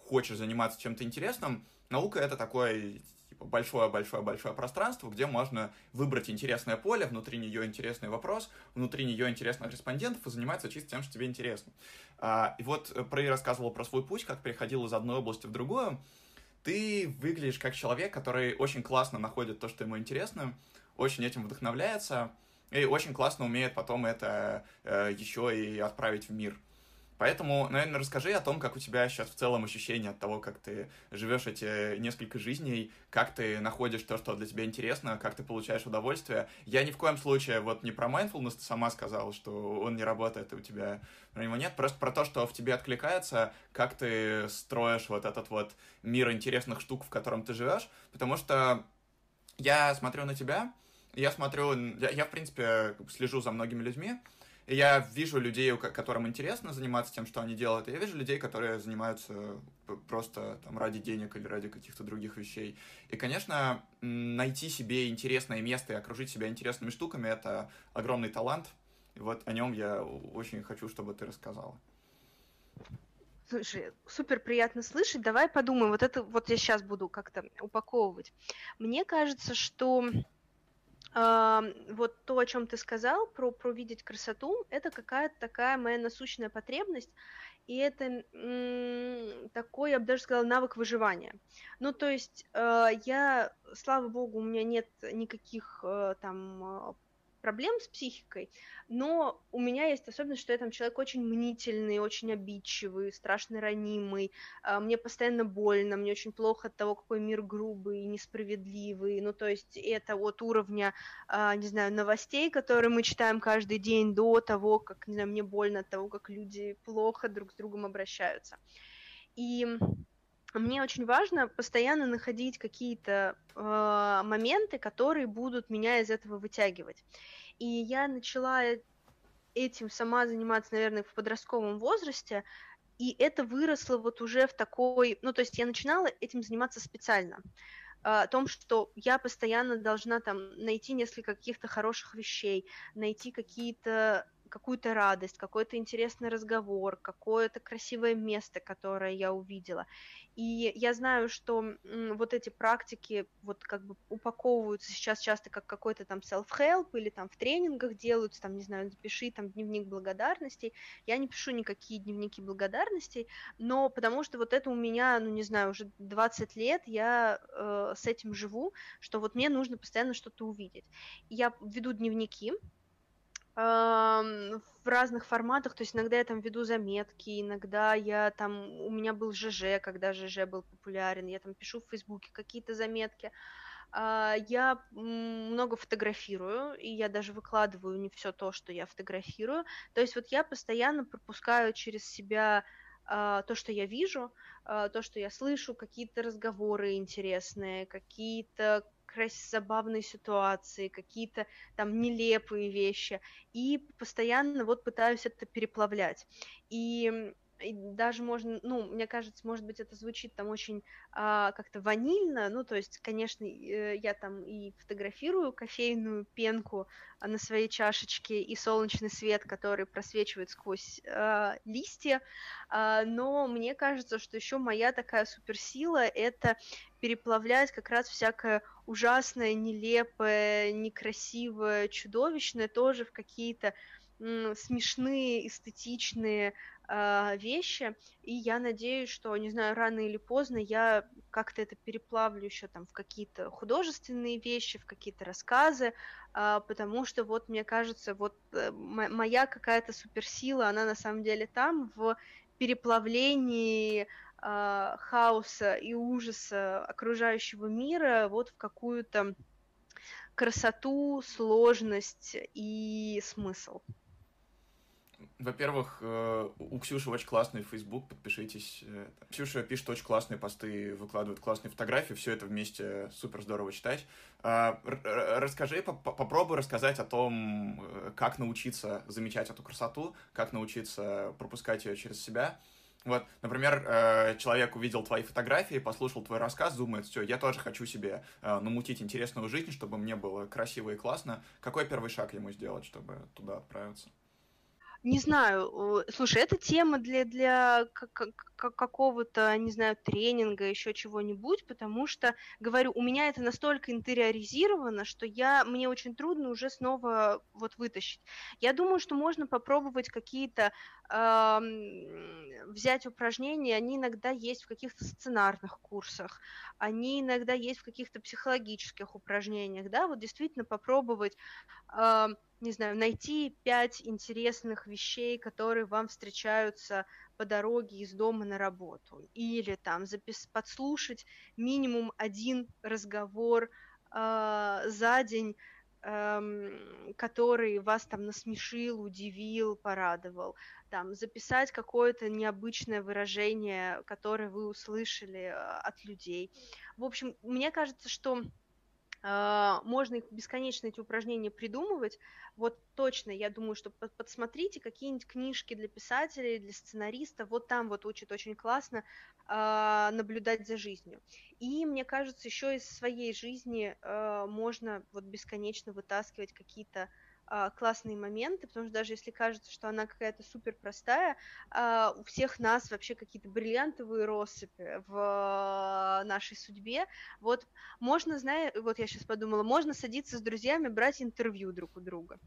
хочешь заниматься чем-то интересным, наука — это такое типа, большое-большое-большое пространство, где можно выбрать интересное поле, внутри нее интересный вопрос, внутри нее интересных респондентов и заниматься чисто тем, что тебе интересно. А, и вот Прей рассказывал про свой путь, как переходил из одной области в другую ты выглядишь как человек, который очень классно находит то, что ему интересно, очень этим вдохновляется и очень классно умеет потом это э, еще и отправить в мир. Поэтому, наверное, расскажи о том, как у тебя сейчас в целом ощущение от того, как ты живешь эти несколько жизней, как ты находишь то, что для тебя интересно, как ты получаешь удовольствие. Я ни в коем случае вот не про mindfulness ты сама сказала, что он не работает, и у тебя про него нет, просто про то, что в тебе откликается, как ты строишь вот этот вот мир интересных штук, в котором ты живешь, потому что я смотрю на тебя, я смотрю, я, я в принципе слежу за многими людьми, я вижу людей, которым интересно заниматься тем, что они делают, и я вижу людей, которые занимаются просто там, ради денег или ради каких-то других вещей. И, конечно, найти себе интересное место и окружить себя интересными штуками — это огромный талант. И вот о нем я очень хочу, чтобы ты рассказала. Слушай, супер приятно слышать. Давай подумаем. Вот это вот я сейчас буду как-то упаковывать. Мне кажется, что вот то, о чем ты сказал, про, про видеть красоту, это какая-то такая моя насущная потребность, и это м- такой, я бы даже сказала, навык выживания. Ну, то есть э, я, слава богу, у меня нет никаких э, там проблем с психикой, но у меня есть особенность, что я там человек очень мнительный, очень обидчивый, страшно ранимый, а, мне постоянно больно, мне очень плохо от того, какой мир грубый и несправедливый, ну, то есть это от уровня, а, не знаю, новостей, которые мы читаем каждый день, до того, как, не знаю, мне больно от того, как люди плохо друг с другом обращаются. И мне очень важно постоянно находить какие-то э, моменты, которые будут меня из этого вытягивать. И я начала этим сама заниматься, наверное, в подростковом возрасте, и это выросло вот уже в такой, ну, то есть я начинала этим заниматься специально о том, что я постоянно должна там найти несколько каких-то хороших вещей, найти какие-то какую-то радость, какой-то интересный разговор, какое-то красивое место, которое я увидела. И я знаю, что вот эти практики вот как бы упаковываются сейчас часто как какой-то там self-help или там в тренингах делаются, там, не знаю, запиши там дневник благодарностей. Я не пишу никакие дневники благодарностей, но потому что вот это у меня, ну, не знаю, уже 20 лет я э, с этим живу, что вот мне нужно постоянно что-то увидеть. Я веду дневники, в разных форматах, то есть иногда я там веду заметки, иногда я там, у меня был ЖЖ, когда ЖЖ был популярен, я там пишу в Фейсбуке какие-то заметки, а, я много фотографирую, и я даже выкладываю не все то, что я фотографирую. То есть вот я постоянно пропускаю через себя а, то, что я вижу, а, то, что я слышу, какие-то разговоры интересные, какие-то крас забавные ситуации, какие-то там нелепые вещи, и постоянно вот пытаюсь это переплавлять. И и даже можно, ну, мне кажется, может быть, это звучит там очень а, как-то ванильно, ну, то есть, конечно, э, я там и фотографирую кофейную пенку а, на своей чашечке и солнечный свет, который просвечивает сквозь а, листья, а, но мне кажется, что еще моя такая суперсила это переплавлять как раз всякое ужасное, нелепое, некрасивое, чудовищное тоже в какие-то смешные, эстетичные э, вещи, и я надеюсь, что, не знаю, рано или поздно я как-то это переплавлю еще там в какие-то художественные вещи, в какие-то рассказы, э, потому что вот мне кажется, вот э, моя какая-то суперсила, она на самом деле там в переплавлении э, хаоса и ужаса окружающего мира вот в какую-то красоту, сложность и смысл. Во-первых, э, у Ксюши очень классный Facebook, подпишитесь. Э, Ксюша пишет очень классные посты, выкладывает классные фотографии, все это вместе супер здорово читать. А, расскажи, попробуй рассказать о том, э, как научиться замечать эту красоту, как научиться пропускать ее через себя. Вот, например, человек увидел твои фотографии, послушал твой рассказ, думает, все, я тоже хочу себе намутить интересную жизнь, чтобы мне было красиво и классно. Какой первый шаг ему сделать, чтобы туда отправиться? Не знаю, слушай, это тема для, для какого-то, не знаю, тренинга, еще чего-нибудь, потому что, говорю, у меня это настолько интериоризировано, что я, мне очень трудно уже снова вот вытащить. Я думаю, что можно попробовать какие-то э, взять упражнения, они иногда есть в каких-то сценарных курсах, они иногда есть в каких-то психологических упражнениях, да, вот действительно попробовать э, не знаю, найти пять интересных вещей, которые вам встречаются по дороге из дома на работу, или там запис подслушать минимум один разговор э, за день, э, который вас там насмешил, удивил, порадовал, там записать какое-то необычное выражение, которое вы услышали э, от людей. В общем, мне кажется, что можно их бесконечно эти упражнения придумывать. Вот точно, я думаю, что подсмотрите какие-нибудь книжки для писателей, для сценаристов. Вот там вот учат очень классно э, наблюдать за жизнью. И мне кажется, еще из своей жизни э, можно вот бесконечно вытаскивать какие-то а, классные моменты, потому что даже если кажется, что она какая-то супер простая, а, у всех нас вообще какие-то бриллиантовые россыпи в нашей судьбе. Вот можно, знаешь, вот я сейчас подумала, можно садиться с друзьями, брать интервью друг у друга.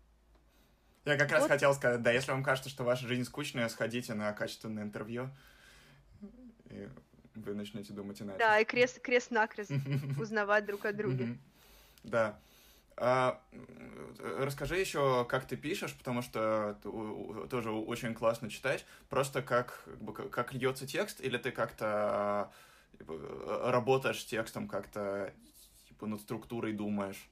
Я как вот. раз хотел сказать, да, если вам кажется, что ваша жизнь скучная, сходите на качественное интервью, и вы начнете думать иначе. Да, и крест, крест-накрест узнавать друг о друге. Да. А, расскажи еще, как ты пишешь, потому что тоже очень классно читать. Просто как, как, льется текст, или ты как-то типа, работаешь с текстом, как-то типа над структурой думаешь?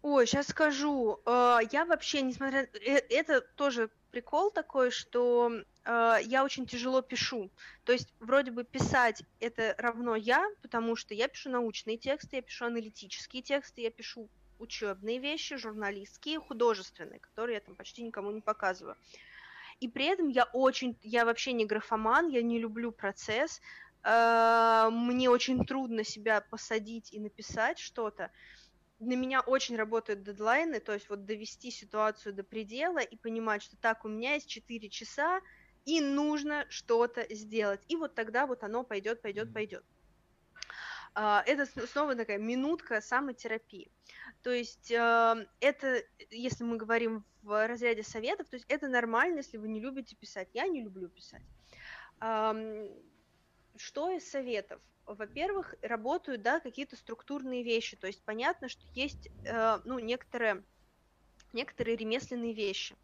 Ой, сейчас скажу. Я вообще, несмотря... Э, это тоже прикол такой, что э, я очень тяжело пишу. То есть вроде бы писать это равно я, потому что я пишу научные тексты, я пишу аналитические тексты, я пишу учебные вещи, журналистские, художественные, которые я там почти никому не показываю. И при этом я очень, я вообще не графоман, я не люблю процесс, э, мне очень трудно себя посадить и написать что-то на меня очень работают дедлайны, то есть вот довести ситуацию до предела и понимать, что так, у меня есть 4 часа, и нужно что-то сделать. И вот тогда вот оно пойдет, пойдет, пойдет. А, это снова такая минутка самотерапии. То есть э, это, если мы говорим в разряде советов, то есть это нормально, если вы не любите писать. Я не люблю писать. Что из советов? во-первых, работают, да, какие-то структурные вещи, то есть понятно, что есть, э, ну, некоторые некоторые ремесленные вещи.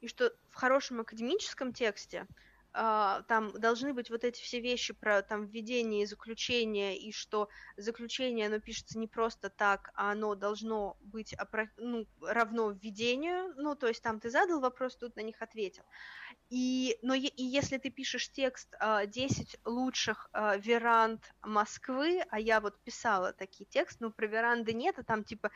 И что в хорошем академическом тексте Uh, там должны быть вот эти все вещи про там введение и заключение, и что заключение, оно пишется не просто так, а оно должно быть опро- ну, равно введению, ну, то есть там ты задал вопрос, тут на них ответил. И, но и если ты пишешь текст uh, 10 лучших uh, веранд Москвы, а я вот писала такие тексты, ну, про веранды нет, а там типа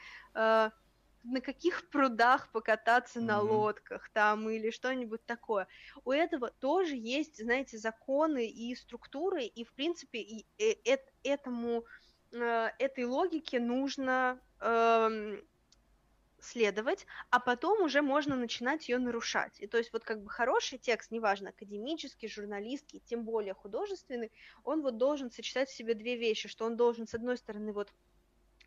на каких прудах покататься mm-hmm. на лодках там или что-нибудь такое. У этого тоже есть, знаете, законы и структуры, и в принципе и, и, и, этому э, этой логике нужно э, следовать, а потом уже можно начинать ее нарушать. И то есть вот как бы хороший текст, неважно, академический, журналистский, тем более художественный, он вот должен сочетать в себе две вещи, что он должен, с одной стороны, вот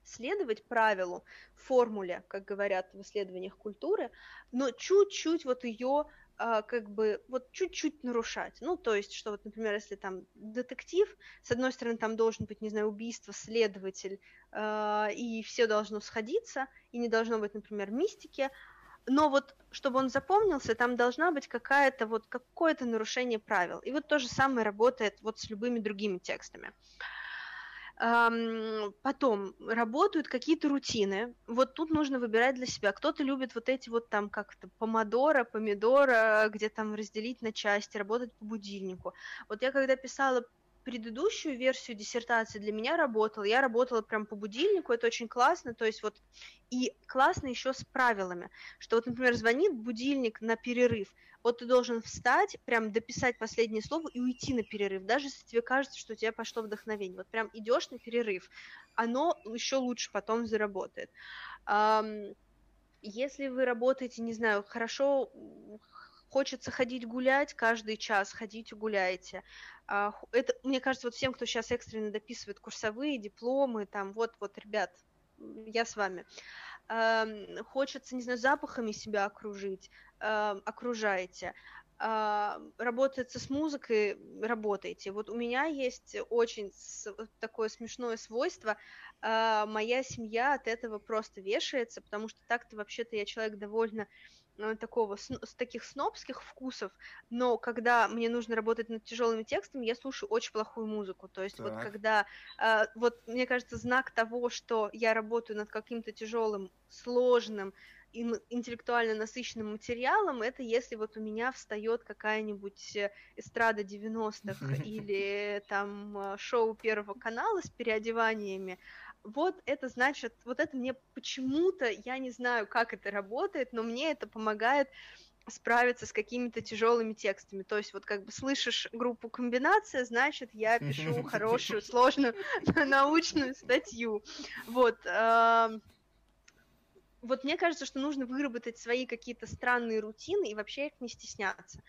следовать правилу, формуле, как говорят в исследованиях культуры, но чуть-чуть вот ее а, как бы вот чуть-чуть нарушать. Ну, то есть, что вот, например, если там детектив, с одной стороны, там должен быть, не знаю, убийство, следователь, э, и все должно сходиться, и не должно быть, например, мистики, но вот, чтобы он запомнился, там должна быть какая-то вот какое-то нарушение правил. И вот то же самое работает вот с любыми другими текстами. Потом работают какие-то рутины. Вот тут нужно выбирать для себя. Кто-то любит вот эти вот там как-то помодора, помидора, где там разделить на части, работать по будильнику. Вот я когда писала предыдущую версию диссертации для меня работала. Я работала прям по будильнику, это очень классно, то есть вот и классно еще с правилами, что вот, например, звонит будильник на перерыв, вот ты должен встать, прям дописать последнее слово и уйти на перерыв, даже если тебе кажется, что у тебя пошло вдохновение, вот прям идешь на перерыв, оно еще лучше потом заработает. Если вы работаете, не знаю, хорошо хочется ходить гулять каждый час, ходите гуляйте. А, это, мне кажется, вот всем, кто сейчас экстренно дописывает курсовые, дипломы, там, вот-вот, ребят, я с вами. Хочется, не знаю, запахами себя окружить, окружайте. А, работается с музыкой, работаете. Вот у меня есть очень такое смешное свойство. А, моя семья от этого просто вешается, потому что так-то вообще-то я человек довольно Э, такого с, таких снобских вкусов, но когда мне нужно работать над тяжелыми текстами, я слушаю очень плохую музыку. То есть так. вот когда э, вот мне кажется знак того, что я работаю над каким-то тяжелым, сложным, интеллектуально насыщенным материалом, это если вот у меня встает какая-нибудь э, эстрада 90-х или там э, шоу Первого канала с переодеваниями, вот это значит, вот это мне почему-то, я не знаю, как это работает, но мне это помогает справиться с какими-то тяжелыми текстами. То есть вот как бы слышишь группу комбинация, значит я пишу хорошую, сложную научную статью. Вот. Вот мне кажется, что нужно выработать свои какие-то странные рутины и вообще их не стесняться.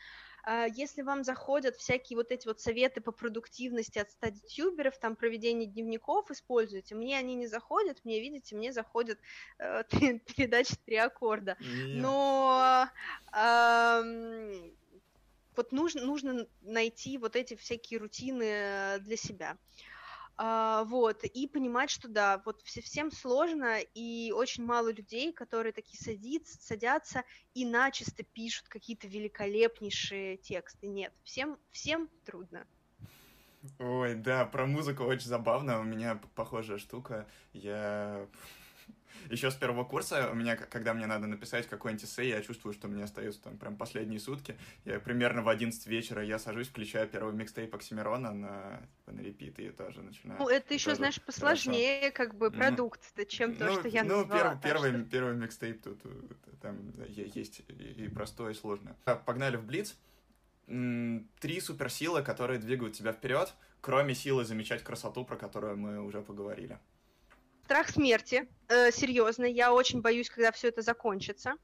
А, если вам заходят всякие вот эти вот советы по продуктивности от стадитюберов, там проведение дневников используйте, мне они не заходят, мне, видите, мне заходят э, передачи три аккорда. Yeah. Но э, вот нужно, нужно найти вот эти всякие рутины э, для себя. А, вот, и понимать, что да, вот все, всем сложно, и очень мало людей, которые такие садятся, садятся и начисто пишут какие-то великолепнейшие тексты. Нет, всем, всем трудно. Ой, да, про музыку очень забавно. У меня похожая штука. Я еще с первого курса у меня, когда мне надо написать какой-нибудь эссе, я чувствую, что мне остаются там прям последние сутки. Я примерно в 11 вечера я сажусь, включаю первый микстейп Оксимирона на, типа, на репит и тоже начинаю. Ну, это еще, знаешь, посложнее хорошо. как бы продукт, mm. чем то, ну, что я ну, назвала. Ну, первый, первый, первый микстейп тут там есть и простое, и сложное. Погнали в Блиц три суперсилы, которые двигают тебя вперед, кроме силы замечать красоту, про которую мы уже поговорили. Страх смерти, э, серьезно, я очень боюсь, когда все это закончится.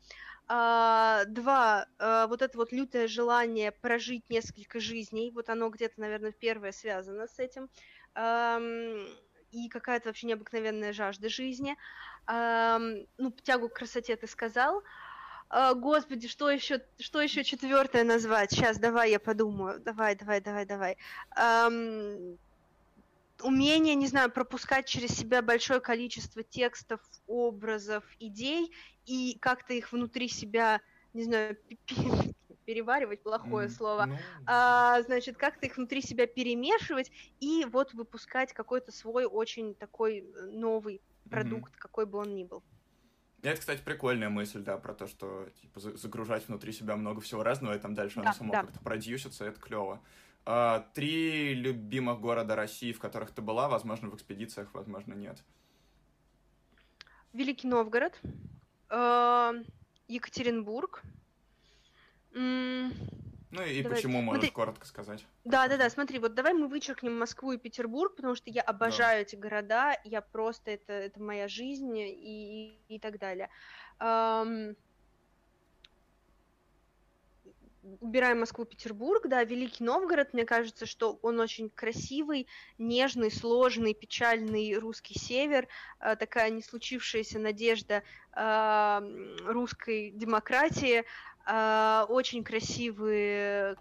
А, два, э, вот это вот лютое желание прожить несколько жизней, вот оно где-то, наверное, первое связано с этим. Эм, и какая-то вообще необыкновенная жажда жизни. Эм, ну, тягу к красоте ты сказал. Э, господи, что еще, что еще четвертое назвать? Сейчас, давай я подумаю. Давай, давай, давай, давай. Эм, умение, не знаю, пропускать через себя большое количество текстов, образов, идей и как-то их внутри себя, не знаю, переваривать плохое mm, слово, ну... а, значит, как-то их внутри себя перемешивать и вот выпускать какой-то свой очень такой э, новый продукт, mm-hmm. какой бы он ни был. Это, кстати, прикольная мысль, да, про то, что типа загружать внутри себя много всего разного, и там дальше да, оно само да. как-то продюсится, это клево. А, три любимых города России, в которых ты была, возможно, в экспедициях, возможно, нет. Великий Новгород, э, Екатеринбург, ну и давай. почему можешь смотри... коротко сказать? Да, да, да, смотри, вот давай мы вычеркнем Москву и Петербург, потому что я обожаю да. эти города, я просто, это, это моя жизнь и, и, и так далее. Убираем Москву, Петербург, да, Великий Новгород, мне кажется, что он очень красивый, нежный, сложный, печальный русский север, э, такая не случившаяся надежда э, русской демократии, э, очень красивые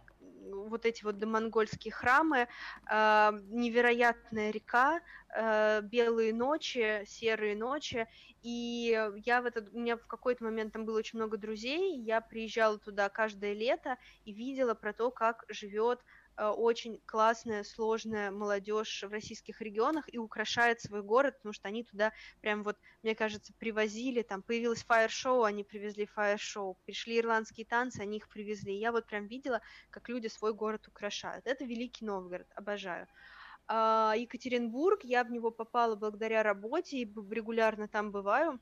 вот эти вот домонгольские храмы, э, невероятная река, э, белые ночи, серые ночи, и я в этот, у меня в какой-то момент там было очень много друзей, я приезжала туда каждое лето и видела про то, как живет очень классная, сложная молодежь в российских регионах и украшает свой город, потому что они туда прям вот, мне кажется, привозили, там появилось фаер-шоу, они привезли фаер-шоу, пришли ирландские танцы, они их привезли. Я вот прям видела, как люди свой город украшают. Это Великий Новгород, обожаю. А Екатеринбург, я в него попала благодаря работе и регулярно там бываю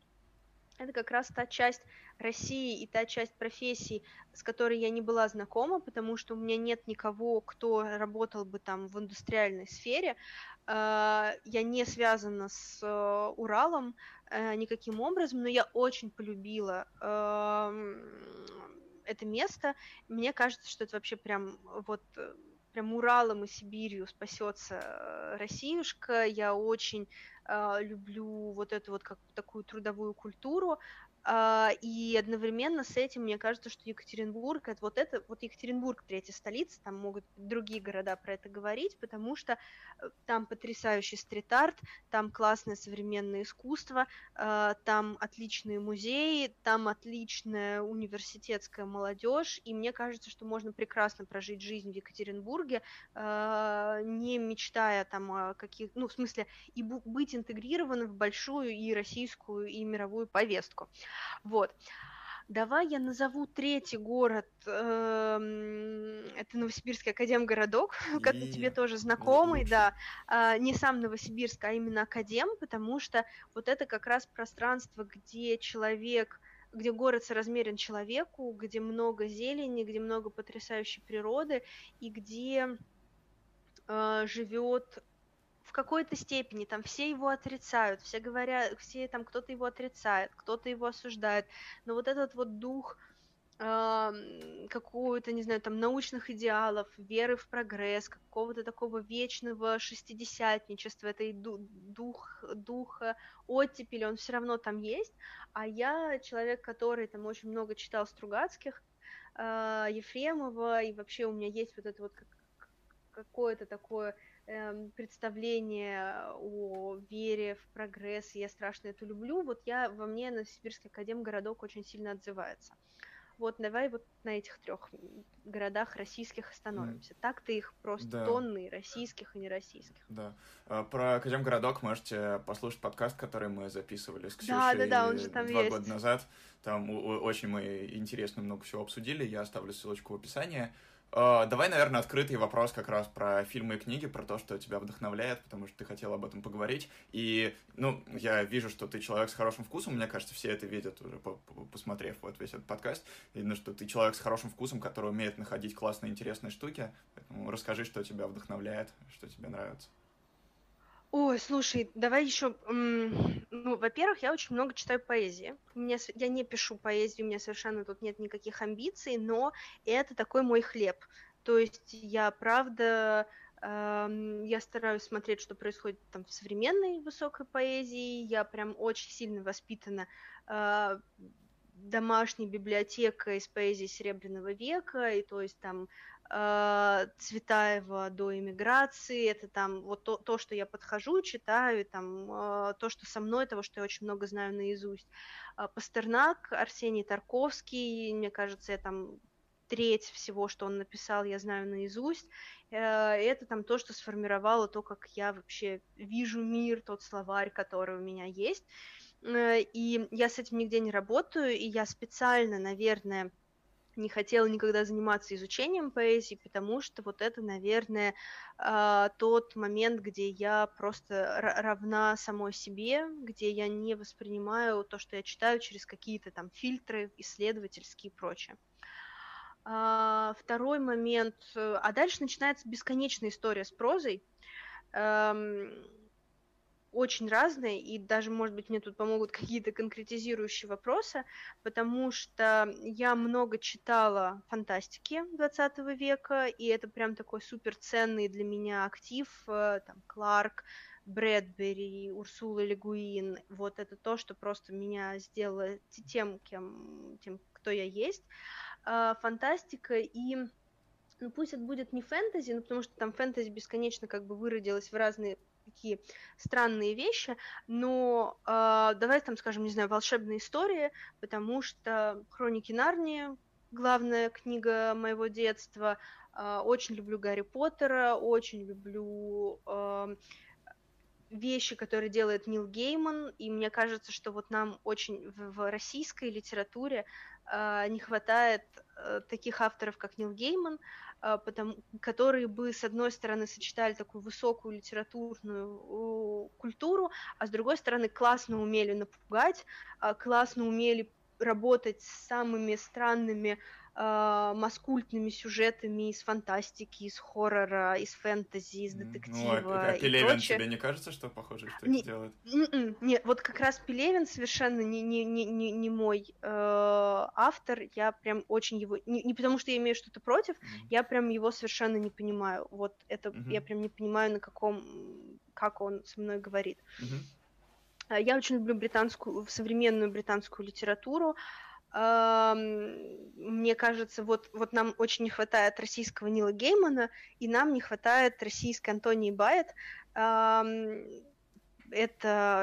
это как раз та часть России и та часть профессий, с которой я не была знакома, потому что у меня нет никого, кто работал бы там в индустриальной сфере. А, я не связана с э, Уралом э, никаким образом, но я очень полюбила это место. Мне кажется, что это вообще прям вот прям Уралом и Сибирью спасется э, Россиюшка. Я очень э, люблю вот эту вот как такую трудовую культуру. А, и одновременно с этим мне кажется, что Екатеринбург, это вот это, вот Екатеринбург третья столица, там могут другие города про это говорить, потому что э, там потрясающий стрит-арт, там классное современное искусство, а, там отличные музеи, там отличная университетская молодежь, и мне кажется, что можно прекрасно прожить жизнь в Екатеринбурге, а, не мечтая там о каких, ну, в смысле, и быть интегрированным в большую и российскую, и мировую повестку. Вот. Давай я назову третий город. Эм, это Новосибирский академгородок, как тебе тоже знакомый, да. А, не сам Новосибирск, а именно академ, потому что вот это как раз пространство, где человек где город соразмерен человеку, где много зелени, где много потрясающей природы и где э, живет в какой-то степени там все его отрицают, все говорят, все там кто-то его отрицает, кто-то его осуждает, но вот этот вот дух э, какого-то, не знаю, там научных идеалов, веры в прогресс, какого-то такого вечного шестидесятничества, этой дух, духа оттепели, он все равно там есть, а я человек, который там очень много читал Стругацких, э, Ефремова, и вообще у меня есть вот это вот какое-то такое представление о вере в прогресс, я страшно это люблю, вот я во мне на Сибирский академгородок очень сильно отзывается. Вот давай вот на этих трех городах российских остановимся. Mm. Так-то их просто да. тонны российских и нероссийских. Да. А, про Академгородок можете послушать подкаст, который мы записывали с Ксюшей да, да, да, он же там два есть. года назад. Там очень мы интересно много всего обсудили. Я оставлю ссылочку в описании. Uh, давай, наверное, открытый вопрос как раз про фильмы и книги, про то, что тебя вдохновляет, потому что ты хотел об этом поговорить. И, ну, я вижу, что ты человек с хорошим вкусом, мне кажется, все это видят уже, посмотрев вот весь этот подкаст. Видно, что ты человек с хорошим вкусом, который умеет находить классные, интересные штуки. Поэтому расскажи, что тебя вдохновляет, что тебе нравится. Ой, слушай, давай еще. Ну, во-первых, я очень много читаю поэзии. У меня, я не пишу поэзию, у меня совершенно тут нет никаких амбиций, но это такой мой хлеб. То есть я правда, э, я стараюсь смотреть, что происходит там в современной высокой поэзии. Я прям очень сильно воспитана э, домашней библиотекой из поэзии Серебряного века, и то есть там Цветаева до иммиграции, это там вот то, то, что я подхожу, читаю, там э, то, что со мной, того, что я очень много знаю наизусть. Э, Пастернак, Арсений Тарковский, мне кажется, я там треть всего, что он написал, я знаю наизусть. Это там то, что сформировало то, как я вообще вижу мир, тот словарь, который у меня есть. И я с этим нигде не работаю, и я специально, наверное, не хотела никогда заниматься изучением поэзии, потому что вот это, наверное, а, тот момент, где я просто равна самой себе, где я не воспринимаю то, что я читаю, через какие-то там фильтры исследовательские и прочее. А, второй момент, э, а дальше начинается бесконечная история с прозой очень разные, и даже, может быть, мне тут помогут какие-то конкретизирующие вопросы, потому что я много читала фантастики 20 века, и это прям такой супер ценный для меня актив, э, там, Кларк, Брэдбери, Урсула Легуин, вот это то, что просто меня сделало тем, кем, тем, кто я есть. А, фантастика и ну пусть это будет не фэнтези, ну потому что там фэнтези бесконечно как бы выродилось в разные такие странные вещи, но э, давай там, скажем, не знаю, волшебные истории, потому что Хроники Нарнии главная книга моего детства. Э, очень люблю Гарри Поттера, очень люблю э, вещи, которые делает Нил Гейман, и мне кажется, что вот нам очень в, в российской литературе не хватает э, таких авторов, как Нил Гейман, а, потому, которые бы, с одной стороны, сочетали такую высокую литературную культуру, а с другой стороны, классно умели напугать, а, классно умели работать с самыми странными э, маскультными сюжетами из фантастики, из хоррора, из фэнтези, из детектива ну, а, а Пелевин тебе не кажется, что похоже, что не, делает? М-м, нет, вот как раз Пелевин совершенно не, не, не, не, не мой э, автор, я прям очень его... Не, не потому что я имею что-то против, mm. я прям его совершенно не понимаю. Вот это mm-hmm. я прям не понимаю, на каком... как он со мной говорит. Mm-hmm. Я очень люблю британскую, современную британскую литературу. Мне кажется, вот, вот нам очень не хватает российского Нила Геймана, и нам не хватает российской Антонии Байет. Это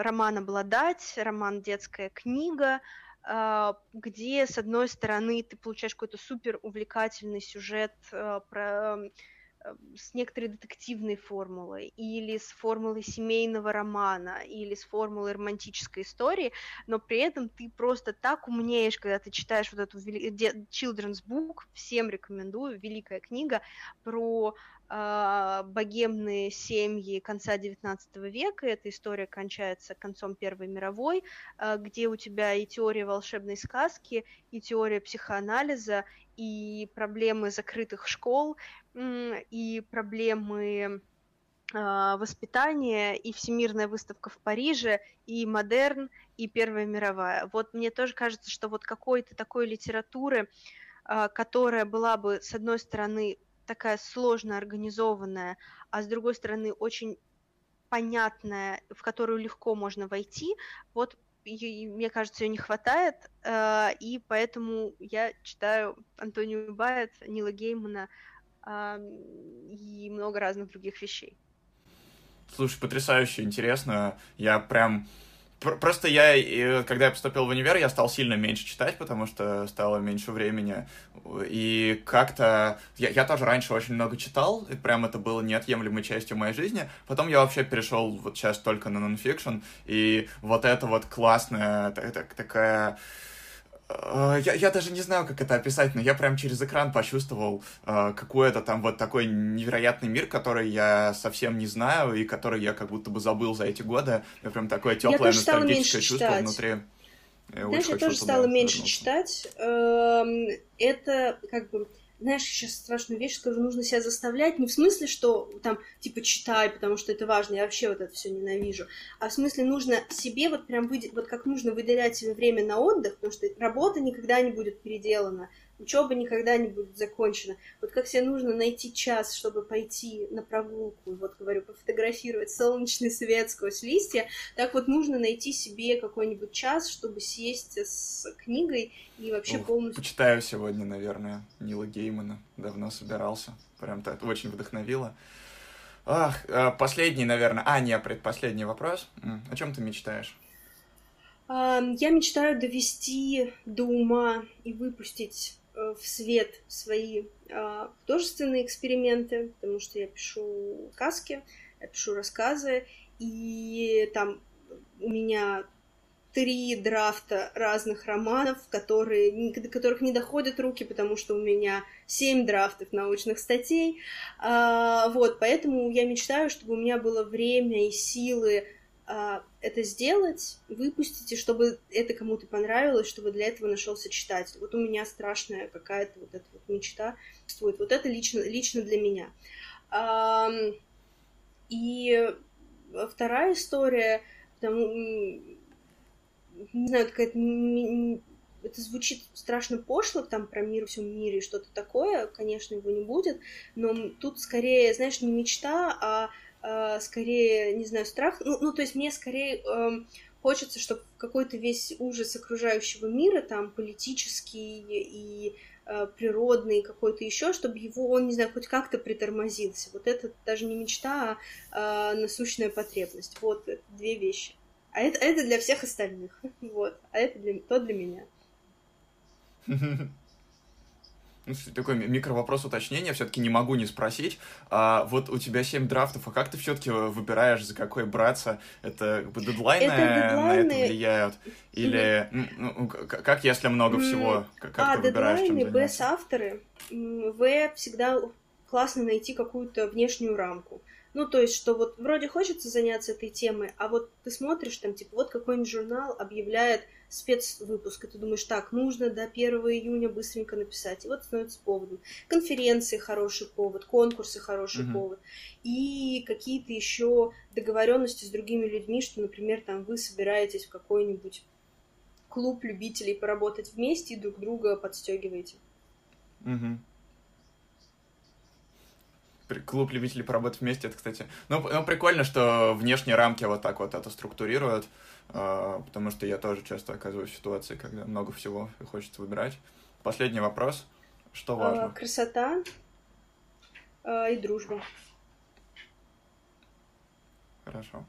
роман «Обладать», роман «Детская книга», а, где, с одной стороны, ты получаешь какой-то супер увлекательный сюжет а, про с некоторой детективной формулой, или с формулой семейного романа, или с формулой романтической истории, но при этом ты просто так умнеешь, когда ты читаешь вот эту children's book, всем рекомендую, великая книга про э, богемные семьи конца XIX века, эта история кончается концом Первой мировой, э, где у тебя и теория волшебной сказки, и теория психоанализа, и проблемы закрытых школ, и проблемы а, воспитания, и Всемирная выставка в Париже, и модерн, и Первая мировая. Вот мне тоже кажется, что вот какой-то такой литературы, а, которая была бы, с одной стороны, такая сложно организованная, а с другой стороны, очень понятная, в которую легко можно войти, вот мне кажется, ее не хватает, э, и поэтому я читаю Антонию Байет, Нила Геймана и много разных других вещей. Слушай, потрясающе интересно. Я прям Просто я, когда я поступил в универ, я стал сильно меньше читать, потому что стало меньше времени. И как-то... Я, я тоже раньше очень много читал, и прям это было неотъемлемой частью моей жизни. Потом я вообще перешел вот сейчас только на нонфикшн, и вот это вот классная такая Э, я, я даже не знаю, как это описать, но я прям через экран почувствовал э, какой-то там вот такой невероятный мир, который я совсем не знаю и который я как будто бы забыл за эти годы. Я прям такое теплое ностальгическое чувство читать. внутри. Я Знаешь, я тоже стала меньше вернуться. читать. Эм, это как бы знаешь, сейчас страшную вещь скажу, нужно себя заставлять, не в смысле, что там, типа, читай, потому что это важно, я вообще вот это все ненавижу, а в смысле нужно себе вот прям, выделять, вот как нужно выделять себе время на отдых, потому что работа никогда не будет переделана, Учеба никогда не будет закончена. Вот как себе нужно найти час, чтобы пойти на прогулку, вот говорю, пофотографировать солнечный свет сквозь листья, так вот нужно найти себе какой-нибудь час, чтобы сесть с книгой и вообще Ух, полностью... Почитаю сегодня, наверное, Нила Геймана. Давно собирался. Прям так очень вдохновило. Ах, э, последний, наверное... А, нет, предпоследний вопрос. О чем ты мечтаешь? Я мечтаю довести до ума и выпустить в свет свои а, художественные эксперименты, потому что я пишу сказки, я пишу рассказы, и там у меня три драфта разных романов, которые, до которых не доходят руки, потому что у меня семь драфтов научных статей. А, вот, поэтому я мечтаю, чтобы у меня было время и силы а, это сделать, выпустить, и чтобы это кому-то понравилось, чтобы для этого нашелся читатель. Вот у меня страшная какая-то вот эта вот мечта существует. Вот это лично, лично для меня. А, и вторая история, потому, не знаю, какая-то это звучит страшно пошло, там про мир в всем мире и что-то такое, конечно, его не будет, но тут скорее, знаешь, не мечта, а э, скорее, не знаю, страх. Ну, ну то есть мне скорее э, хочется, чтобы какой-то весь ужас окружающего мира, там, политический и э, природный какой-то еще, чтобы его, он, не знаю, хоть как-то притормозился. Вот это даже не мечта, а э, насущная потребность. Вот, две вещи. А это, это для всех остальных. Вот. А это для, то для меня. Ну, такой микровопрос уточнения, все-таки не могу не спросить. А, вот у тебя 7 драфтов, а как ты все-таки выбираешь, за какой браться? Это как бы дедлайны, это дедлайны... на это влияют? Или ну, как, если много всего? Как, а, ты выбираешь, дедлайны чем без авторы. В всегда классно найти какую-то внешнюю рамку. Ну, то есть, что вот вроде хочется заняться этой темой, а вот ты смотришь там, типа, вот какой-нибудь журнал объявляет спецвыпуск, и ты думаешь, так, нужно до 1 июня быстренько написать, и вот становится поводом. Конференции хороший повод, конкурсы хороший uh-huh. повод, и какие-то еще договоренности с другими людьми, что, например, там вы собираетесь в какой-нибудь клуб любителей поработать вместе и друг друга подстегиваете. Угу. Клуб любителей поработать вместе, это, кстати... Ну, ну, прикольно, что внешние рамки вот так вот это структурируют. А, потому что я тоже часто оказываюсь в ситуации, когда много всего хочется выбирать. Последний вопрос. Что а, важно? Красота а, и дружба. Хорошо.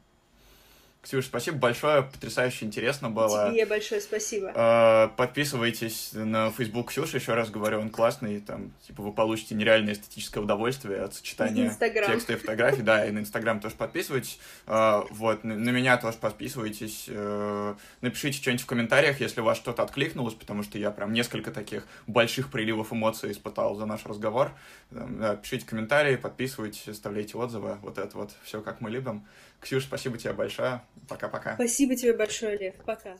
Ксюш, спасибо большое, потрясающе интересно было. Тебе большое спасибо. А, подписывайтесь на Facebook Ксюши, еще раз говорю, он классный, там, типа, вы получите нереальное эстетическое удовольствие от сочетания Instagram. текста и фотографий, да, и на Инстаграм тоже подписывайтесь, а, вот, на меня тоже подписывайтесь, э, напишите что-нибудь в комментариях, если у вас что-то откликнулось, потому что я прям несколько таких больших приливов эмоций испытал за наш разговор, пишите комментарии, подписывайтесь, оставляйте отзывы, вот это вот все, как мы любим. Ксюш, спасибо тебе большое. Пока-пока. Спасибо тебе большое, Лев. Пока.